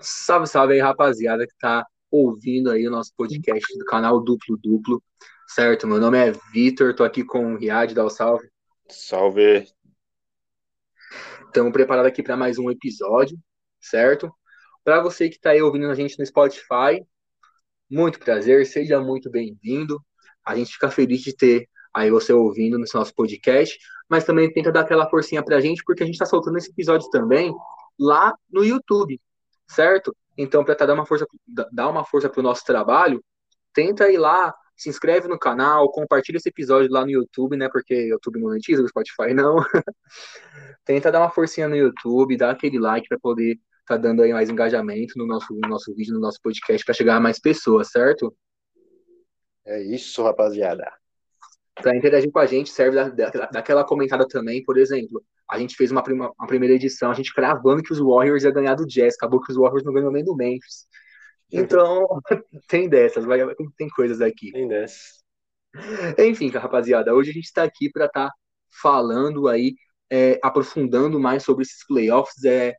Salve, salve aí, rapaziada, que tá ouvindo aí o nosso podcast do canal Duplo Duplo, certo? Meu nome é Vitor, tô aqui com o Riad, dá o salve. Salve. Estamos preparados aqui para mais um episódio, certo? Para você que tá aí ouvindo a gente no Spotify, muito prazer, seja muito bem-vindo. A gente fica feliz de ter aí você ouvindo no nosso podcast, mas também tenta dar aquela forcinha pra gente, porque a gente tá soltando esse episódio também lá no YouTube, certo? Então, para dar uma força, dar uma força para o nosso trabalho, tenta ir lá, se inscreve no canal, compartilha esse episódio lá no YouTube, né? Porque YouTube monetiza, o Spotify não. tenta dar uma forcinha no YouTube, dá aquele like para poder tá dando aí mais engajamento no nosso, no nosso vídeo, no nosso podcast, para chegar a mais pessoas, certo? É isso, rapaziada. Para interagir com a gente, serve da, da, daquela comentada também, por exemplo. A gente fez uma, prima, uma primeira edição, a gente cravando que os Warriors ia ganhar do Jazz, acabou que os Warriors não ganhou nem do Memphis. Então, tem dessas, vai, tem coisas aqui. Tem dessas. Enfim, rapaziada, hoje a gente está aqui para estar tá falando aí, é, aprofundando mais sobre esses playoffs, é,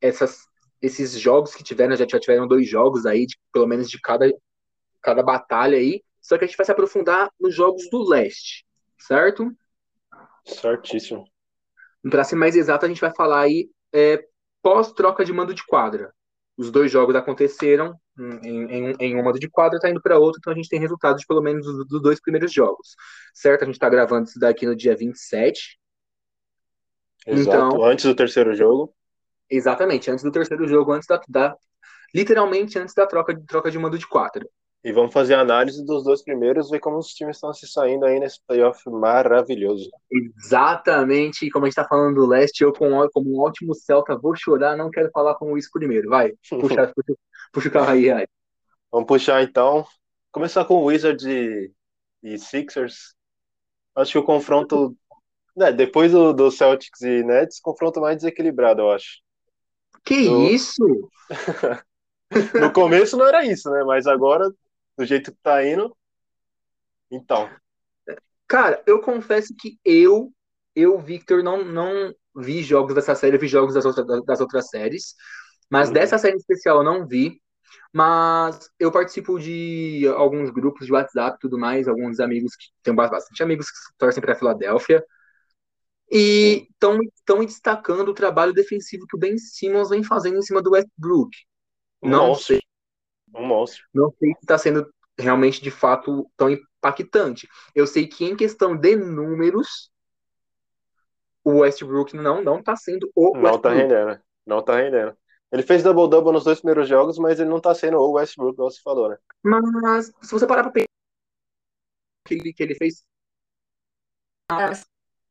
essas, esses jogos que tiveram, já, já tiveram dois jogos aí, de, pelo menos de cada, cada batalha aí, só que a gente vai se aprofundar nos jogos do leste, certo? Certíssimo. Para ser mais exato, a gente vai falar aí é, pós-troca de mando de quadra. Os dois jogos aconteceram em, em, em um mando de quadra, tá indo para outro, então a gente tem resultados de pelo menos dos, dos dois primeiros jogos. Certo? A gente está gravando isso daqui no dia 27. Exato, então, antes do terceiro jogo. Exatamente, antes do terceiro jogo, antes da, da literalmente antes da troca, troca de mando de quadra. E vamos fazer a análise dos dois primeiros, ver como os times estão se saindo aí nesse playoff maravilhoso. Exatamente, como a gente está falando do leste, eu como, como um ótimo Celta vou chorar, não quero falar com isso primeiro. Vai, puxa, puxa, puxa o carro aí, aí. Vamos puxar então. Começar com o Wizards e, e Sixers. Acho que o confronto, né, depois do, do Celtics e Nets, confronto mais desequilibrado, eu acho. Que do... isso? no começo não era isso, né? Mas agora do jeito que tá indo. Então. Cara, eu confesso que eu, eu, Victor, não, não vi jogos dessa série, eu vi jogos das, outras das outras séries. Mas uhum. dessa série especial eu não vi. Mas eu participo de alguns grupos de WhatsApp e tudo mais, alguns amigos que tem bastante amigos que torcem para Filadélfia. E estão destacando o trabalho defensivo que o Ben Simmons vem fazendo em cima do Westbrook. Não sei. Um monstro. Não sei se está sendo realmente de fato tão impactante. Eu sei que em questão de números, o Westbrook não não está sendo o Não está rendendo. Não está rendendo. Ele fez double-double nos dois primeiros jogos, mas ele não está sendo o Westbrook, como você falou, né? Mas, se você parar para pensar que ele, que ele fez,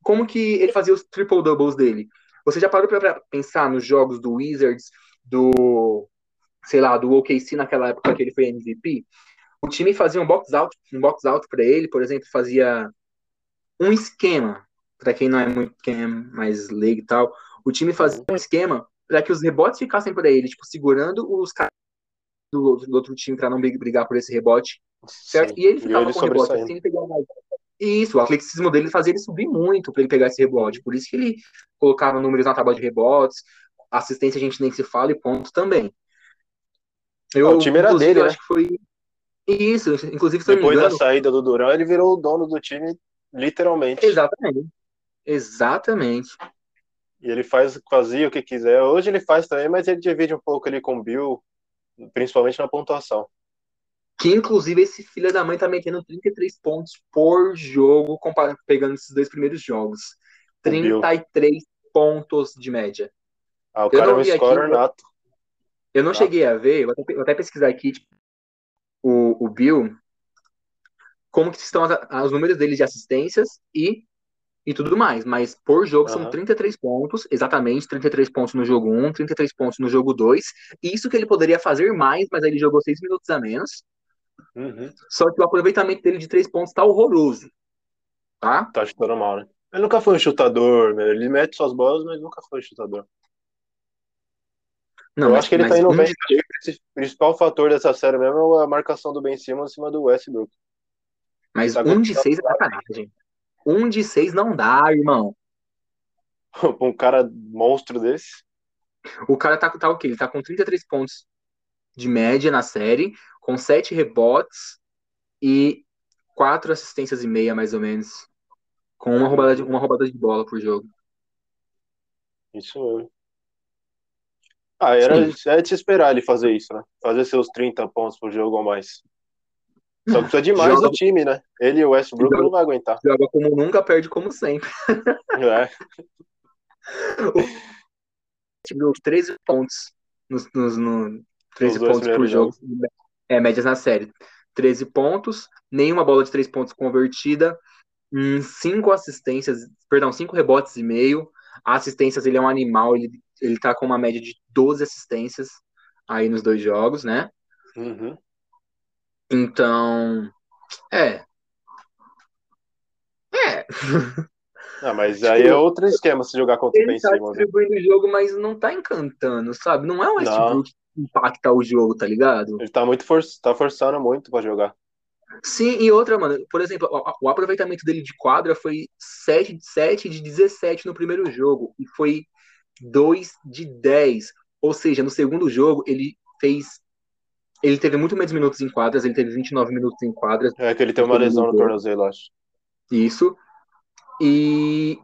como que ele fazia os triple-doubles dele? Você já parou para pensar nos jogos do Wizards, do, sei lá, do OKC naquela época que ele foi MVP? o time fazia um box out, um box out para ele, por exemplo, fazia um esquema, para quem não é muito quem é mais leigo e tal, o time fazia um esquema para que os rebotes ficassem para ele, tipo, segurando os caras do, do, outro time para não brigar por esse rebote, certo? Sim. E ele ficava e ele com o rebote assim, mais. Isso, o atleticismo dele fazia ele subir muito para ele pegar esse rebote, por isso que ele colocava números na tábua de rebotes, assistência a gente nem se fala e pontos também. Eu, o time era dele, né? acho que foi isso, inclusive Depois engano, da saída do Duran, ele virou o dono do time, literalmente. Exatamente. Exatamente. E ele faz, fazia o que quiser. Hoje ele faz também, mas ele divide um pouco ali com o Bill, principalmente na pontuação. Que inclusive esse filho da mãe tá metendo 33 pontos por jogo, pegando esses dois primeiros jogos. 33 pontos de média. Ah, o eu cara é um scorer aqui, nato. Eu não cheguei a ver, vou até, vou até pesquisar aqui, tipo, o, o Bill, como que estão as, os números dele de assistências e, e tudo mais. Mas por jogo uhum. são 33 pontos, exatamente 33 pontos no jogo 1, 33 pontos no jogo 2. Isso que ele poderia fazer mais, mas aí ele jogou 6 minutos a menos. Uhum. Só que o aproveitamento dele de 3 pontos tá horroroso. Tá? Tá chutando mal, né? Ele nunca foi um chutador, né? ele mete suas bolas, mas nunca foi um chutador. Não, eu mas, acho que ele tá indo um bem. O principal fator dessa série mesmo é a marcação do Ben Simmons em cima do Westbrook. Mas tá um de seis é sacanagem. Um de seis não dá, irmão. um cara monstro desse. O cara tá, tá o quê? Ele tá com 33 pontos de média na série, com 7 rebotes e 4 assistências e meia, mais ou menos. Com uma roubada de, uma roubada de bola por jogo. Isso mesmo. Ah, era, era de se esperar ele fazer isso, né? Fazer seus 30 pontos por jogo ou mais. Só precisa demais Joga- do time, né? Ele e o Westbrook Joga- não vai aguentar. Joga como nunca, perde como sempre. É. Tirou 13 pontos nos, nos, no, 13 Nos dois pontos por jogo. É, médias na série. 13 pontos, nenhuma bola de 3 pontos convertida, 5 assistências, perdão, 5 rebotes e meio. Assistências, ele é um animal, ele, ele tá com uma média de 12 assistências aí nos dois jogos, né? Uhum. Então, é. É. Ah, mas aí é outro esquema se jogar contra o Ben Ele tá Simmons. né? distribuindo o jogo, mas não tá encantando, sabe? Não é o Westbrook que impacta o jogo, tá ligado? Ele tá muito for... tá forçando muito pra jogar. Sim, e outra, mano, por exemplo, o, o aproveitamento dele de quadra foi 7 de 7 de 17 no primeiro jogo e foi 2 de 10. Ou seja, no segundo jogo ele fez. Ele teve muito menos minutos em quadras, ele teve 29 minutos em quadras, É que ele tem uma lesão no tornozelo, acho. isso. E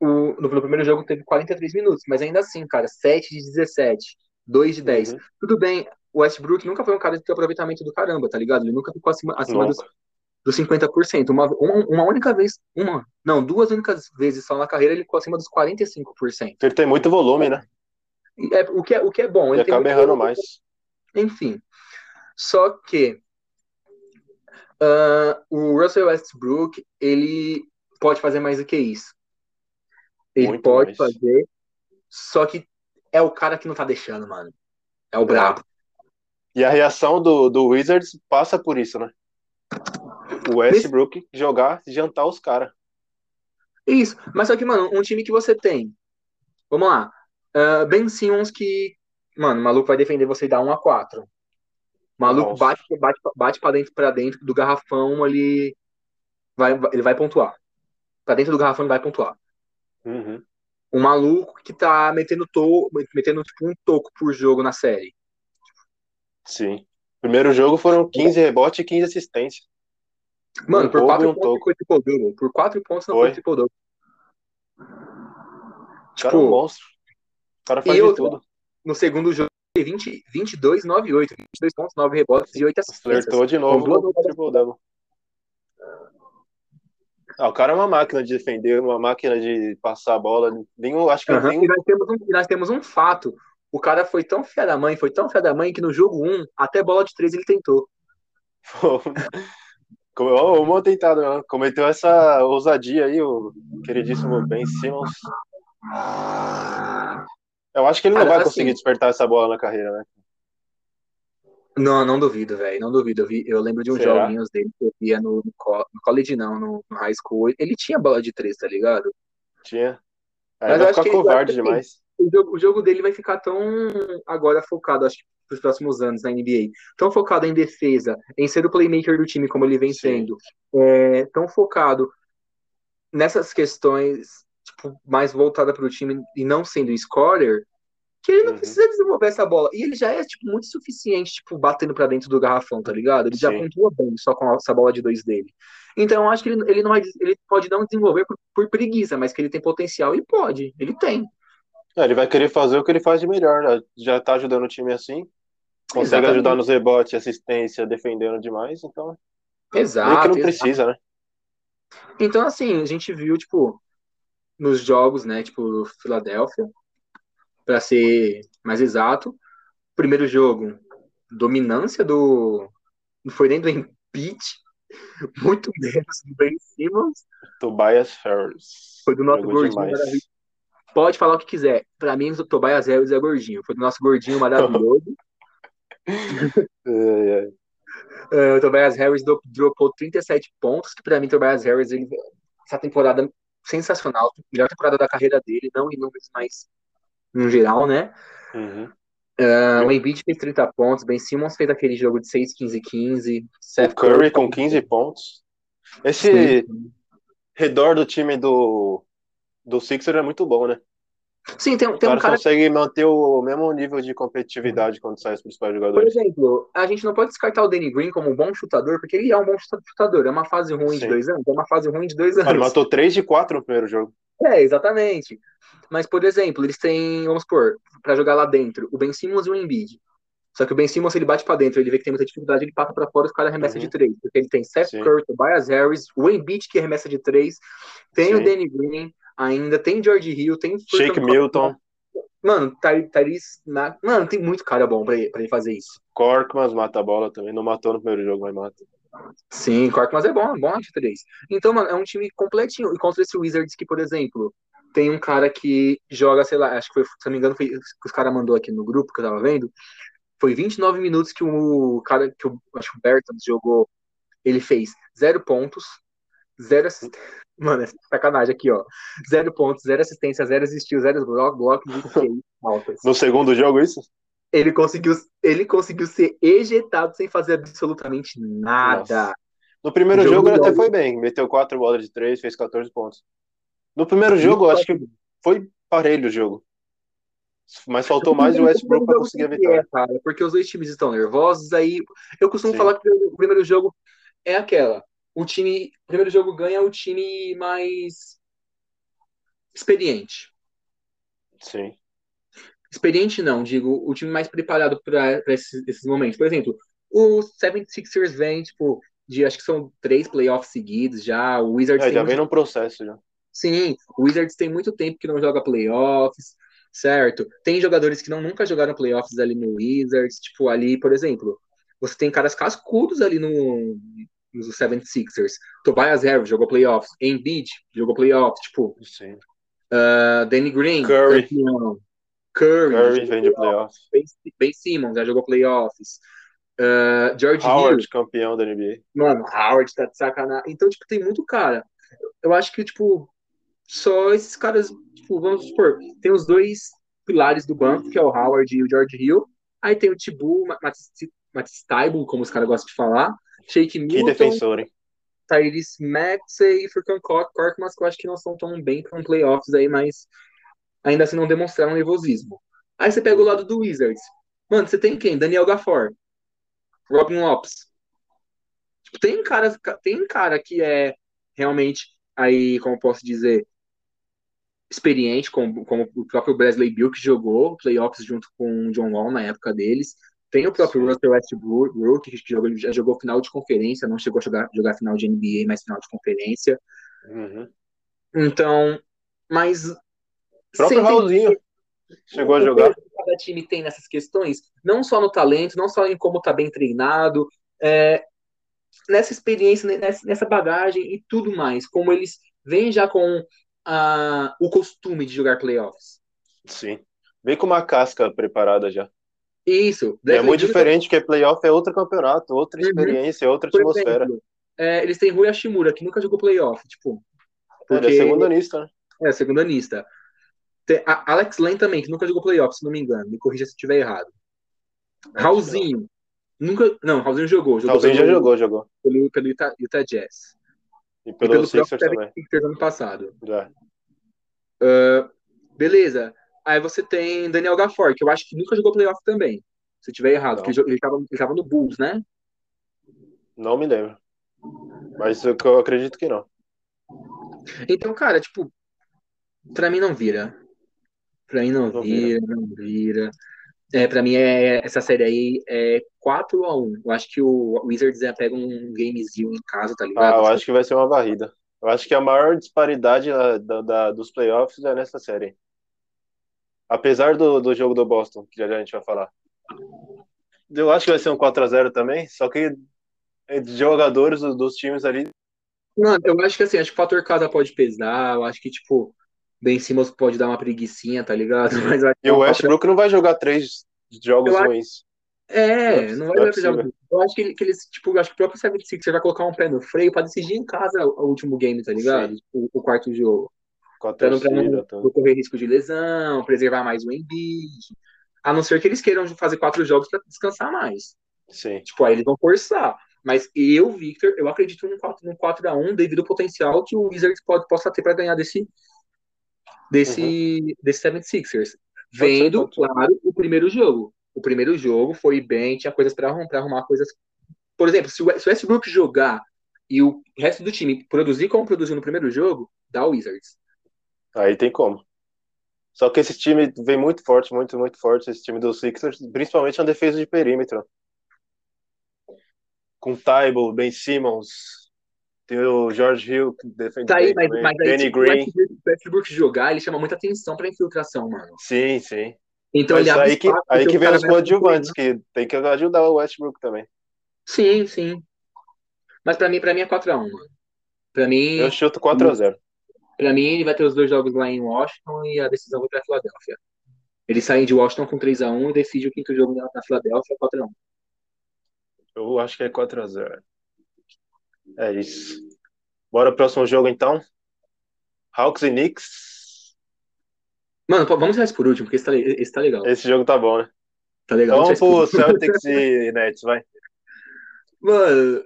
o, no, no primeiro jogo teve 43 minutos, mas ainda assim, cara, 7 de 17, 2 de 10. Uhum. Tudo bem, o Westbrook nunca foi um cara de aproveitamento do caramba, tá ligado? Ele nunca ficou acima, acima dos. Dos 50%. Uma, uma, única vez, uma, não, duas únicas vezes só na carreira ele ficou acima dos 45%. Ele tem muito volume, né? É, o, que é, o que é bom. Ele Ele acaba errando volume, mais. Enfim. Só que ah, o Russell Westbrook, ele pode fazer mais do que isso. Ele Muito pode mais. fazer, só que é o cara que não tá deixando, mano. É o brabo. E a reação do, do Wizards passa por isso, né? O Westbrook jogar, jantar os caras. Isso. Mas só que, mano, um time que você tem. Vamos lá. Ah, ben Simmons que. Mano, o maluco vai defender você e dar 1 a 4 O maluco Nossa. bate, bate, bate pra dentro, pra dentro do garrafão, ele vai, ele vai pontuar. Pra dentro do garrafão ele vai pontuar. Uhum. O maluco que tá metendo, to, metendo tipo, um toco por jogo na série. Sim. Primeiro jogo foram 15 rebotes e 15 assistências. Mano, Um por roubo e 4 um pontos não toco. foi triple double. Por 4 pontos não Foi. foi triple double. O cara é um Tipo, monstro. O cara faz E de outra, tudo. no segundo jogo, 20, 22, 9 8. 22 pontos, 9 rebotes e 8 assistências. Flertou de novo Com o triple double. Ah, o cara é uma máquina de defender, uma máquina de passar a bola. Nenhum, acho que Aham, nenhum E nós temos, um, nós temos um fato. O cara foi tão fé da mãe, foi tão fé da mãe que no jogo 1, até bola de 3 ele tentou. Tentada, né? cometeu essa ousadia aí, o queridíssimo Ben Simmons. Eu acho que ele não Cara, vai assim- conseguir despertar essa bola na carreira, né? Não, não duvido, velho. Não duvido. Eu, vi, eu lembro de uns Será? joguinhos dele que eu via no, no, co- no college, não, no, no high school. Ele tinha bola de 3, tá ligado? Tinha. Aí Mas vai acho ficar covarde demais. O jogo, o jogo dele vai ficar tão agora focado, acho que pros próximos anos na NBA. Tão focado em defesa, em ser o playmaker do time, como ele vem Sim. sendo. É, tão focado nessas questões, tipo, mais voltada pro time e não sendo scorer, que ele não Uhum. precisa desenvolver essa bola. E ele já é, tipo, muito suficiente, tipo, batendo pra dentro do garrafão, tá ligado? Ele já Sim. pontua bem só com essa bola de dois dele. Então, eu acho que ele, ele não vai, ele pode não desenvolver por, por preguiça, mas que ele tem potencial, ele pode, ele tem. É, ele vai querer fazer o que ele faz de melhor, né? Já tá ajudando o time assim. Consegue Exatamente. ajudar nos rebotes, assistência, defendendo demais, então meio Exato. que não exato. precisa, né? Então, assim, a gente viu, tipo, nos jogos, né, tipo, do Philadelphia, pra ser mais exato, primeiro jogo, dominância do. Não foi nem do Embiid, muito menos do Ben Simmons, Tobias Harris. foi do nosso Jogou gordinho demais. maravilhoso. Pode falar o que quiser. Pra mim, o Tobias Harris é gordinho. Foi do nosso gordinho maravilhoso. É, é. Eh, o Tobias Harris dropou 37 pontos, que pra mim, Tobias Harris, ele, essa temporada sensacional, melhor temporada da carreira dele, não em números, mas no geral, né? Uhum. Ah, o Embiid fez 30 pontos, Ben Simmons fez aquele jogo de 6, 15, 15. O Seth Curry com 15 pontos. Esse Sim. redor do time do, do Sixer é muito bom, né? Sim, tem, tem o um cara. consegue manter o mesmo nível de competitividade quando sai os principais Por jogadores. exemplo, a gente não pode descartar o Danny Green como um bom chutador, porque ele é um bom chutador. É uma fase ruim de Sim. dois anos? É uma fase ruim de dois anos. Ele matou 3 de 4 no primeiro jogo. É, exatamente. Mas, por exemplo, eles têm, vamos supor, pra jogar lá dentro, o Ben Simmons e o Embiid. Só que o Ben Simmons, ele bate pra dentro, ele vê que tem muita dificuldade, ele passa pra fora, os caras arremessam Uhum. de três. Porque ele tem Seth Sim. Curry, Tobias Harris, o Embiid que arremessa de três, tem o Sim. Danny Green ainda, tem George Hill, tem... Shake Milton, Mano, Ty- Tyrese... Ma- Mano, tem muito cara bom pra ele, pra ele fazer isso. Korkmaz mata a bola também. Não matou no primeiro jogo, mas mata. Sim, Korkmaz é bom, é bom de três. Então, mano, é um time completinho. E contra esse Wizards que, por exemplo, tem um cara que joga, sei lá, acho que foi, se não me engano, foi que os caras mandou aqui no grupo que eu tava vendo. Foi 29 minutos que o cara, que o, acho que o Bertans jogou, ele fez zero pontos, zero assistência. Mano, é sacanagem aqui, ó. Zero pontos, zero assistência, zero steals, zero bloco, faltas. No segundo jogo, isso? Ele conseguiu, ele conseguiu ser ejetado sem fazer absolutamente nada. Nossa. No primeiro Jogo jogo, ele até foi bem. Meteu 4 bolas de 3, fez 14 pontos. No primeiro jogo, eu acho que foi parelho o jogo. Mas faltou mais o Westbrook para conseguir a vitória. É, cara, porque os dois times estão nervosos, aí eu costumo Sim. falar que o primeiro jogo é aquela. O time, o primeiro jogo ganha o time mais experiente. Sim. Experiente não, digo, o time mais preparado para esses, esses momentos. Por exemplo, o 76ers vem, tipo, de acho que são três playoffs seguidos já, o Wizards É, tem já muito vem num processo já. Sim, o Wizards tem muito tempo que não joga playoffs, certo? Tem jogadores que não nunca jogaram playoffs ali no Wizards, tipo ali, por exemplo, você tem caras cascudos ali no nos 76ers. Tobias Harris jogou playoffs, Embiid jogou playoffs, tipo, Sim. uh, Danny Green, Curry. campeão. Curry, Curry vem de playoffs. playoffs. Ben, ben Simmons já jogou playoffs. Uh, George Howard, Hill, campeão da NBA. Mano, Howard tá de sacanagem. Então, tipo, tem muito cara. Eu acho que, tipo, só esses caras, tipo, vamos supor, tem os dois pilares do banco, que é o Howard e o George Hill. Aí tem o Tibu, Matisse Taibo, como os caras gostam de falar. Shake Que Milton, defensor, hein? Tyrese Maxey e Furkan Korkmaz, que eu acho que não são tão bem um playoffs aí, mas ainda assim não demonstraram nervosismo. Aí você pega o lado do Wizards. Mano, você tem quem? Daniel Gafford. Robin Lopes. Tipo, tem cara, tem cara que é realmente aí, como posso dizer, experiente, como, como o próprio Bradley Bill que jogou playoffs junto com o John Wall na época deles. Tem o próprio. Russell Westbrook que jogou, já jogou final de conferência, não chegou a jogar, jogar final de NBA, mas final de conferência. Uhum. Então, mas O próprio Raulzinho chegou a o jogar. peso que cada time tem nessas questões, não só no talento, não só em como tá bem treinado, é, nessa experiência, nessa, bagagem e tudo mais, como eles vêm já com ah, o costume de jogar playoffs. Sim. Vem com uma casca preparada já. Isso. É muito diferente, porque playoff é outro campeonato, outra Uhum. experiência, outra Por atmosfera. exemplo, é, eles têm Rui Hashimura, que nunca jogou playoff, tipo. Ele Porque é segundanista, né? é segundanista. Tem Alex Len também, que nunca jogou playoff, se não me engano. Me corrija se estiver errado. Raulzinho. Nunca. Não, Raulzinho jogou. jogou Raulzinho já pelo- jogou, jogou. Pelo, pelo Utah, Utah Jazz. E E pelo, pelo Sixers também. Sixers ano passado. Já. Beleza. Aí você tem Daniel Gafford, que eu acho que nunca jogou playoff também. Se eu estiver errado, porque ele, jo- ele, tava, no Bulls, né? Não me lembro. Mas eu, eu acredito que não. Então, cara, tipo, pra mim não vira. Pra mim não, Não vira, não vira. É, pra mim, é, essa série aí é 4x1. Eu acho que o Wizards é, pega um gamezinho em casa, tá Ah, ligado? eu acho que vai ser uma varrida. Eu acho que a maior disparidade da, da- da- dos playoffs é nessa série. Apesar do, do jogo do Boston, que já, já a gente vai falar. Eu acho que vai ser um 4x0 também, só que é jogadores dos, dos times ali. Mano, eu acho que assim, acho que o fator casa pode pesar. Eu acho que, tipo, Ben Simmons pode dar uma preguicinha, tá ligado? Mas eu acho que E o é uma Westbrook não vai jogar três jogos Eu acho- ruins. É, Não não vai dar pra possível. jogar. Eu acho que, que eles, tipo, acho que o próprio 76 vai colocar um pé no freio pra decidir em casa o, o último game, tá ligado? Tipo, o quarto jogo. Com a Pra não, pra torcida, não tudo. correr risco de lesão, preservar mais o Embiid. A não ser que eles queiram fazer quatro jogos pra descansar mais. Sim. Tipo, aí eles vão forçar. Mas eu, Victor, eu acredito num 4, num 4x1 devido ao potencial que o Wizards pode, possa ter pra ganhar desse, desse, uhum. desse 76ers. Vendo, claro, o primeiro jogo. O primeiro jogo foi bem, tinha coisas para arrumar, arrumar coisas. Por exemplo, se o, se o Westbrook jogar e o resto do time produzir como produziu no primeiro jogo, dá o Wizards. Aí tem como. Só que esse time vem muito forte, muito, muito forte, esse time dos Sixers, principalmente na defesa de perímetro. Com Tybalt, Ben Simmons, tem o George Hill que defende tá aí, mas, mas aí, Danny Green. o Westbrook jogar, ele chama muita atenção para infiltração, mano. Sim, sim. Então mas ele aí que, aí que vem os coadjuvantes, que tem que ajudar o Westbrook também. Sim, sim. Mas para mim, para mim é 4x1, mano. Pra mim. Eu chuto 4x0. Para mim, ele vai ter os dois jogos lá em Washington e a decisão vai para Filadélfia. Eles saem de Washington com 3x1 e decide o quinto jogo na, Filadélfia 4x1. Eu acho que é 4x0. É isso. Bora pro próximo jogo então. Hawks e Knicks. Mano, vamos deixar isso por último, porque esse tá, esse tá legal. Esse jogo tá bom, né? Tá legal. Vamos pro Celtics e Nets, vai. Mano,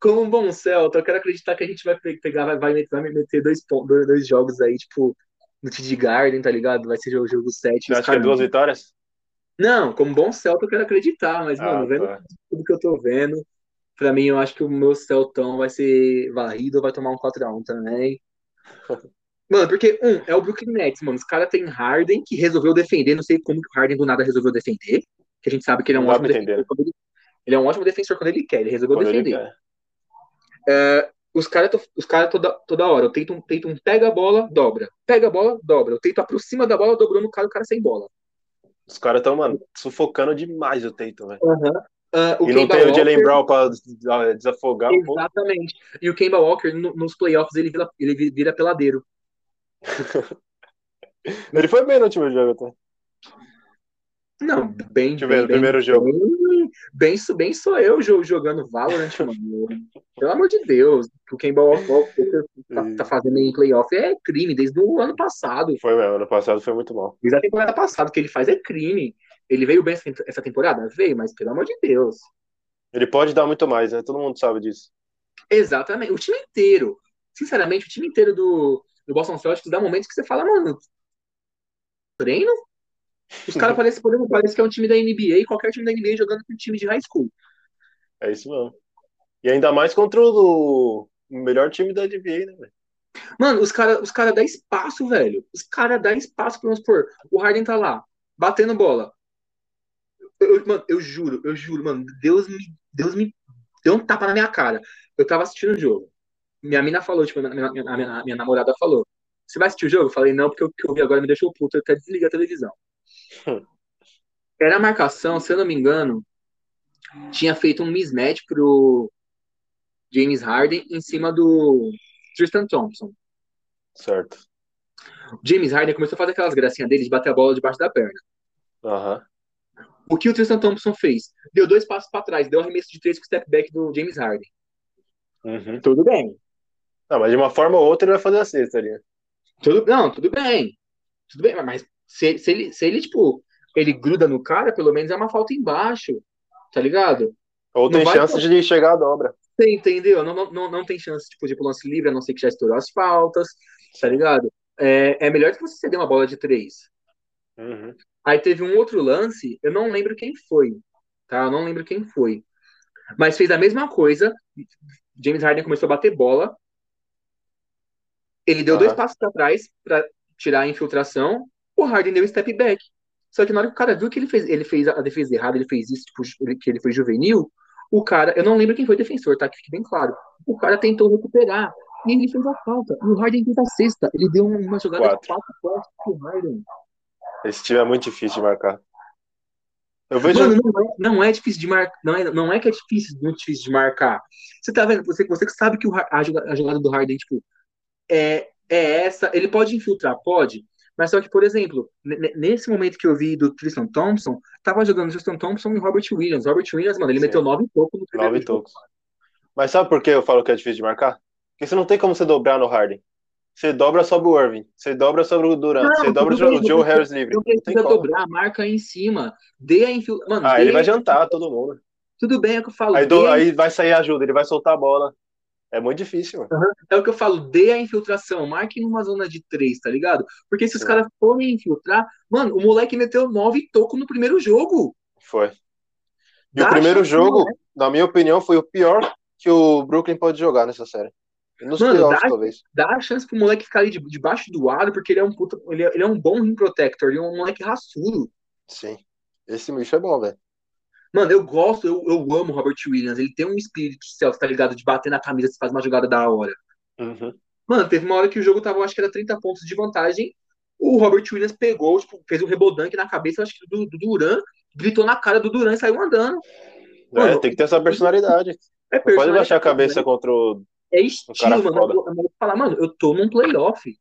como um bom Celta, eu quero acreditar que a gente vai pegar, vai, vai meter, vai meter dois, dois, dois jogos aí, tipo, no TD Garden, tá ligado? Vai ser o jogo 7. Você acha que é duas vitórias? Não, como bom Celta eu quero acreditar, mas, ah, mano, vendo tá. tudo que eu tô vendo, pra mim eu acho que o meu Celtão vai ser varrido vai tomar um 4x1 também. Mano, porque, um, é o Brooklyn Nets, mano. Os caras tem Harden, que resolveu defender. Não sei como que o Harden do nada resolveu defender. Que a gente sabe que ele é um ótimo defensor. Ele, ele, é um ótimo defensor quando ele quer. Ele resolveu quando defender. É, os caras os cara toda, toda hora, o Tatum, Tatum pega a bola, dobra. Pega a bola, dobra. O Tatum aproxima da bola, dobrou no cara, o cara sem bola. Os caras estão, mano, sufocando demais o Tatum, velho. Uhum. Uh, e Kemba não tem Walker, o Jalen Brown pra desafogar um Exatamente. E o Kemba Walker, no, nos playoffs, ele vira, ele vira peladeiro. ele foi bem no último jogo, tá? Não, bem. Eu ver, no primeiro jogo. Bem, bem sou eu jogando Valorant, mano. Pelo amor de Deus. O que Kemba Walker tá, tá fazendo em playoff é crime desde o ano passado. Foi mesmo, ano passado foi muito mal. Desde a temporada passada, o que ele faz é crime. Ele veio bem essa temporada? Veio, mas pelo amor de Deus. Ele pode dar muito mais, né? Todo mundo sabe disso. Exatamente. O time inteiro. Sinceramente, o time inteiro do, do Boston Celtics dá momentos que você fala, mano, treino? Os caras parecem, por exemplo, parece que é um time da NBA, qualquer time da NBA jogando com um time de high school. É isso mesmo. E ainda mais contra o melhor time da NBA, né, velho? Mano, os caras os cara dão espaço, velho. Os caras dão espaço, vamos supor. O Harden tá lá, batendo bola. Eu, mano, eu juro, eu juro, mano. Deus me, Deus me deu um tapa na minha cara. Eu tava assistindo o jogo. Minha mina falou, tipo, minha, minha, minha, minha namorada falou: Você vai assistir o jogo? Eu falei, não, porque o que eu vi agora me deixou puto. Eu até desliguei a televisão. Era a marcação, se eu não me engano, tinha feito um mismatch pro James Harden em cima do Tristan Thompson. Certo. James Harden começou a fazer aquelas gracinhas dele de bater a bola debaixo da perna. Uhum. O que o Tristan Thompson fez? Deu dois passos para trás, deu arremesso de três com o step back do James Harden. Uhum. Tudo bem. Não, mas de uma forma ou outra ele vai fazer a cesta ali. Tudo, não, tudo bem. Tudo bem, mas se, se, ele, se ele, tipo, ele gruda no cara, pelo menos é uma falta embaixo, tá ligado? Ou tem chance vai... de chegar a dobra. Você entendeu? Não, não, não, não tem chance tipo, de ir pro lance livre, a não ser que já estourou as faltas, tá ligado? É, é melhor que você ceder uma bola de três. Uhum. Aí teve um outro lance, eu não lembro quem foi, tá? Eu não lembro quem foi. Mas fez a mesma coisa. James Harden começou a bater bola. Ele deu uhum. dois passos para trás para tirar a infiltração o Harden deu step back. Só que na hora que o cara viu que ele fez, ele fez a defesa errada, ele fez isso, tipo, que ele foi juvenil, o cara, eu não lembro quem foi o defensor, tá? Que fique bem claro. O cara tentou recuperar e ele fez a falta. E o Harden fez a sexta. Ele deu uma jogada quatro. de quatro pontos pro Harden. Esse time é muito difícil de marcar. Eu vejo... Mano, não é, não é difícil de marcar. Não é, não é que é difícil, muito difícil de marcar. Você tá vendo? Você, você que sabe que o, a, jogada do Harden, tipo, é, é essa. Ele pode infiltrar, pode. Mas só que, por exemplo, nesse momento que eu vi do Tristan Thompson, tava jogando Tristan Thompson e Robert Williams. Robert Williams, mano, ele Sim. meteu nove e pouco no primeiro Nove e poucos. Mas sabe por que eu falo que é difícil de marcar? Porque você não tem como você dobrar no Harden. Você dobra sobre o Irving, você dobra sobre o Durant, não, você dobra sobre o Joe Harris livre. Não precisa dobrar, marca aí em cima. Dê a infil... Mano, ah, ele vai jantar todo mundo. Tudo bem, é o que eu falo. Aí, do... aí vai sair ajuda, ele vai soltar a bola. É muito difícil, mano. Uhum. É o que eu falo, dê a infiltração, marque numa zona de três, tá ligado? Porque se os caras forem infiltrar, mano, o moleque meteu nove toco no primeiro jogo. Foi. E Dá o primeiro jogo, né? na minha opinião, foi o pior que o Brooklyn pode jogar nessa série. Nos Mano, playoffs, dá, talvez. Dá a chance pro moleque ficar ali debaixo do aro, porque ele é um puta, ele é, ele é um bom rim protector, ele é um moleque raçudo. Sim. Esse bicho é bom, velho. Mano, eu gosto, eu, eu amo o Robert Williams. Ele tem um espírito céu, tá ligado? De bater na camisa se faz uma jogada da hora. Uhum. Mano, teve uma hora que o jogo tava, acho que era 30 pontos de vantagem. O Robert Williams pegou, tipo, fez um rebodanque na cabeça, acho que do, do Duran, gritou na cara do Duran e saiu andando. É, mano, tem que ter essa personalidade. É personalidade pode baixar a cabeça né? contra o. É estilo, mano. Eu, eu falar, mano, eu tô num playoff.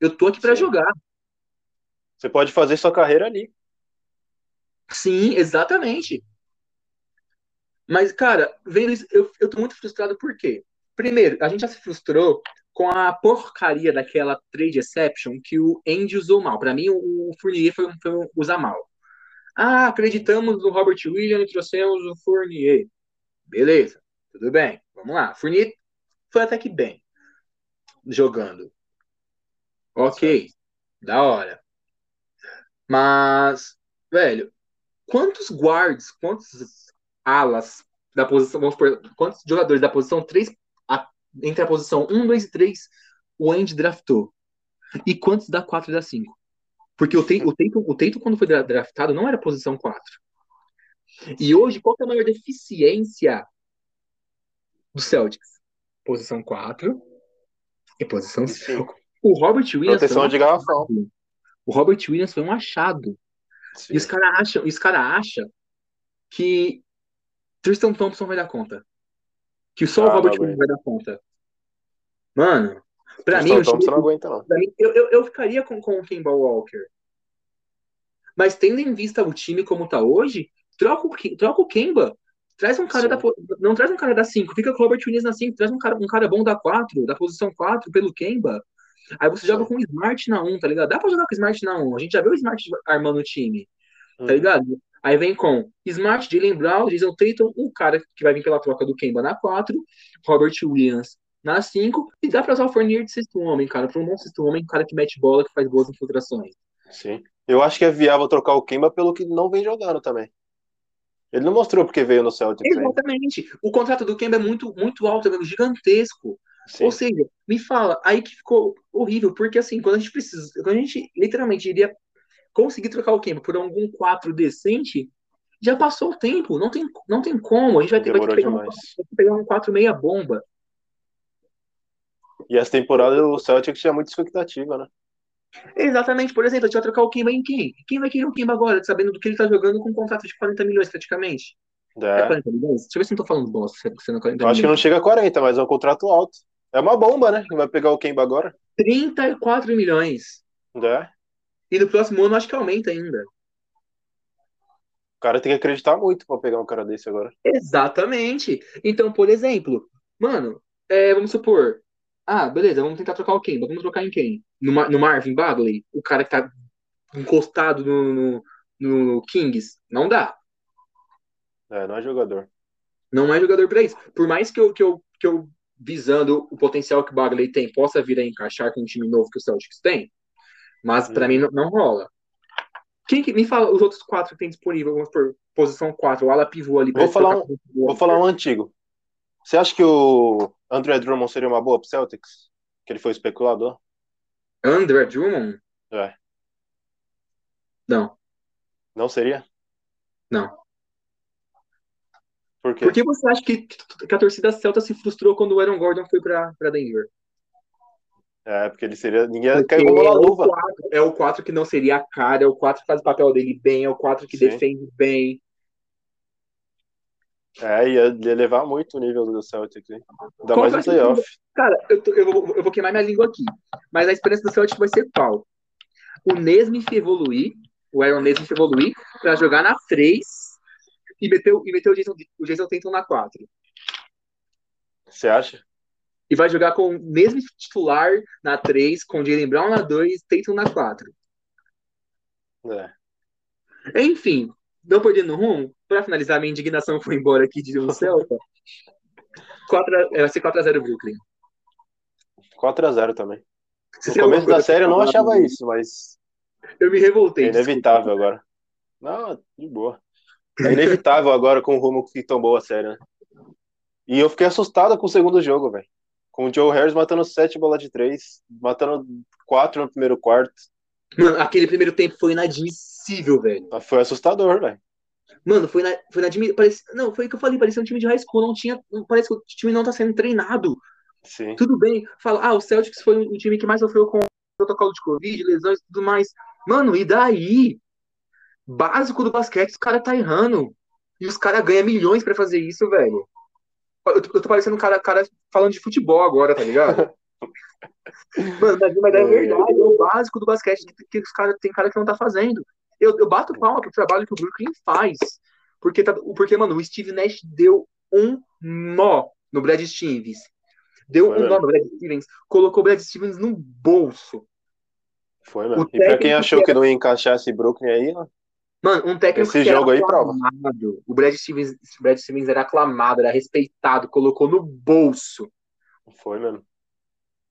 Eu tô aqui para jogar. Você pode fazer sua carreira ali. Sim, exatamente. Mas, cara, vendo isso, eu, eu tô muito frustrado por quê? Primeiro, a gente já se frustrou com a porcaria daquela trade exception que o Andy usou mal. Para mim, o Fournier foi, foi usar mal. Ah, acreditamos no Robert Williams e trouxemos o Fournier. Beleza, tudo bem. Vamos lá. Fournier foi até que bem jogando. Ok, da hora. Mas, velho, quantos guards, quantos alas da posição, vamos supor, quantos jogadores da posição 3, a, entre a posição 1, 2 e 3 o Andy draftou? E quantos da 4 e da 5? Porque o Tatum, o, Tatum, o Tatum, quando foi draftado, não era posição 4. E hoje, qual é a maior deficiência do Celtics? Posição 4 e posição 5. O Robert Williams. Proteção de garrafão. O Robert Williams foi um achado. Sim. E os caras acham, cara acham que Tristan Thompson vai dar conta. Que só ah, o Robert Williams vai dar conta. Mano, pra Tristan mim, Thompson não aguenta, não. Mim, eu, eu, eu, ficaria com, com o Kemba Walker. Mas tendo em vista o time como tá hoje, troca o, troca o Kemba. Traz um cara Sim. da. Não traz um cara da 5, fica com o Robert Williams na 5, traz um cara, um cara bom da 4, da posição 4, pelo Kemba. Aí você Sim. joga com o Smart na 1, tá ligado? Dá pra jogar com o Smart na 1. A gente já viu o Smart armando o time. Tá hum. ligado? Aí vem com Smart, Jalen Brown, Jason Tatum, o cara que vai vir pela troca do Kemba na 4, Robert Williams na 5, e dá pra usar o Fournier de sexto homem, cara, pra um bom sexto homem, um cara que mete bola, que faz boas infiltrações. Sim. Eu acho que é viável trocar o Kemba pelo que não vem jogando também. Ele não mostrou porque veio no Celtics. Exatamente. Aí. O contrato do Kemba é muito, muito alto, é gigantesco. Sim. Ou seja, me fala, aí que ficou horrível, porque assim, quando a gente precisa, quando a gente literalmente iria conseguir trocar o Kemba por algum 4 decente, já passou o tempo, não tem, não tem como. A gente vai ter, vai ter que pegar, um, pegar um 4 meia bomba. E essa temporada o Celtics tinha muita expectativa, né? Exatamente, por exemplo, a gente vai trocar o Kemba em quem? Quem vai querer o Kemba agora, sabendo do que ele tá jogando com um contrato de 40 milhões praticamente? É. é 40 milhões? Deixa eu ver se não tô falando bosta. Se não 40 Eu acho que não chega a 40, mas é um contrato alto. É uma bomba, né? Vai pegar o Kemba agora. 34 milhões. É. E no próximo ano acho que aumenta ainda. O cara tem que acreditar muito pra pegar um cara desse agora. Exatamente. Então, por exemplo, mano, é, vamos supor. Ah, beleza, vamos tentar trocar o quem? Vamos trocar em quem? No, no Marvin Bagley? O cara que tá encostado no, no, no Kings? Não dá. É, não é jogador. Não é jogador pra isso. Por mais que eu, que eu, que eu visando o potencial que o Bagley tem, possa vir a encaixar com um time novo que o Celtics tem, mas para mim não, não, rola. Quem que, me fala os outros quatro que tem disponível, vamos por posição 4, o ala pivô ali. Vou falar, um, vou falar um antigo. Você acha que o André Drummond seria uma boa pro Celtics? Que ele foi especulador? André Drummond? É. Não. Não seria? Não. Por quê? Por que você acha que, que a torcida Celta se frustrou quando o Aaron Gordon foi para Denver? É, porque ele seria. Ninguém caiu uma luva. É o 4 que não seria a cara, é o 4 que faz o papel dele bem, é o 4 que Sim. defende bem. É, ia, ia levar muito o nível do Celtic, hein? Ainda mais no playoff. Cara, eu, tô, eu, vou, eu vou queimar minha língua aqui. Mas a experiência do Celtic vai ser qual? O Nesmith evoluir, o Aaron Nesmith evoluir, pra jogar na 3 e meter, e meter o Jason, o Jason Tatum na 4. Você acha? E vai jogar com o mesmo titular na 3, com Jalen Brown na 2, Tatum na 4. É. Enfim, não perdendo rumo, para finalizar, minha indignação foi embora aqui de um Celta. 4 vai ser 4x0 Brooklyn. 4x0 também. Se No alguma começo da série eu não pra achava isso, mas Eu me revoltei. é inevitável agora. Não, de boa. É inevitável agora com o rumo que tomou a série, né? E eu fiquei assustado com o segundo jogo, velho. Com o Joe Harris matando sete bolas de três, matando quatro no primeiro quarto. Mano, aquele primeiro tempo foi inadmissível, velho. Foi assustador, velho. Mano, foi, na, foi inadmissível. Parece, não, foi o que eu falei, parecia um time de high school. Não tinha, parece que o time não tá sendo treinado. Sim. Tudo bem, fala, ah, o Celtics foi o time que mais sofreu com protocolo de Covid, lesões e tudo mais. Mano, e daí? Básico do basquete, os caras tá errando. E os caras ganham milhões pra fazer isso, velho. Eu tô, eu tô parecendo um cara, cara falando de futebol agora, tá ligado? Mano, mas, é verdade, é o básico do basquete que, que os cara, tem cara que não tá fazendo. Eu, eu bato palma pro trabalho que o Brooklyn faz. Porque, tá, porque, mano, o Steve Nash deu um nó no Brad Stevens. Deu Foi um mesmo. nó no Brad Stevens, colocou o Brad Stevens no bolso. Foi mesmo. O E pra quem achou que que não ia encaixar esse Brooklyn aí, ó, Mano, um técnico Esse que era jogo aí prova. aclamado. O Brad Stevens, Brad Stevens era aclamado, era respeitado, colocou no bolso. foi mesmo.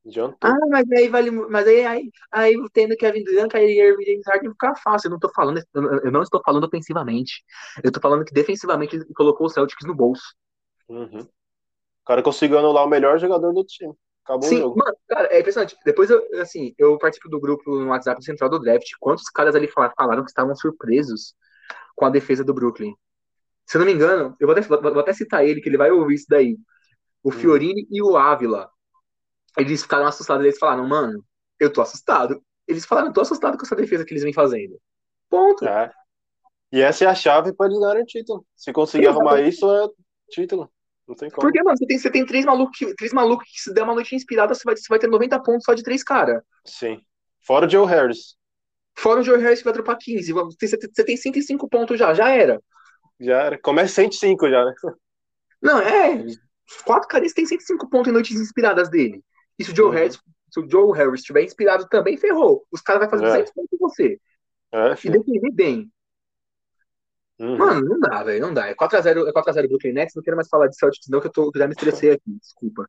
Adiantou. Ah, mas aí vale. Mas aí, aí, aí tendo Kevin Durant, Kyrie Irving, James Harden fica fácil. Eu não tô falando, eu eu não estou falando ofensivamente. Eu tô falando que defensivamente ele colocou o Celtics no bolso. Uhum. O cara conseguiu anular o melhor jogador do time. Acabou o Sim, jogo. mano, cara, é impressionante. Depois eu, assim, eu participo do grupo no WhatsApp Central do Draft. Quantos caras ali falaram, falaram que estavam surpresos com a defesa do Brooklyn? Se eu não me engano, eu vou até, vou até citar ele, que ele vai ouvir isso daí. O Fiorini e o Ávila. Eles ficaram assustados. Eles falaram, mano, eu tô assustado. Eles falaram, eu tô assustado com essa defesa que eles vêm fazendo. Ponto. É. E essa é a chave pra eles ganharem título. Se conseguir Exatamente. arrumar isso, é título. Não tem como. Porque, mano, você tem, você tem três malucos que, três malucos que se der uma noite inspirada, você vai, você vai ter 90 pontos só de três cara. Sim. Fora o Joe Harris. Fora o Joe Harris que vai dropar 15. Você, você tem 105 pontos já, já era. Já era. Começa 105 já, né? Não, é. Quatro caras têm 105 pontos em noites inspiradas dele. E se o Joe Uhum. Harris, se o Joe Harris estiver inspirado também, ferrou. Os caras vão fazer É. 200 pontos com você. É, E defender bem. Uhum. Mano, não dá, velho. Não dá. É 4x0 é 4x0 Brooklyn Nets. Não quero mais falar de Celtics, não, que eu, tô, que já me estressei aqui. Desculpa.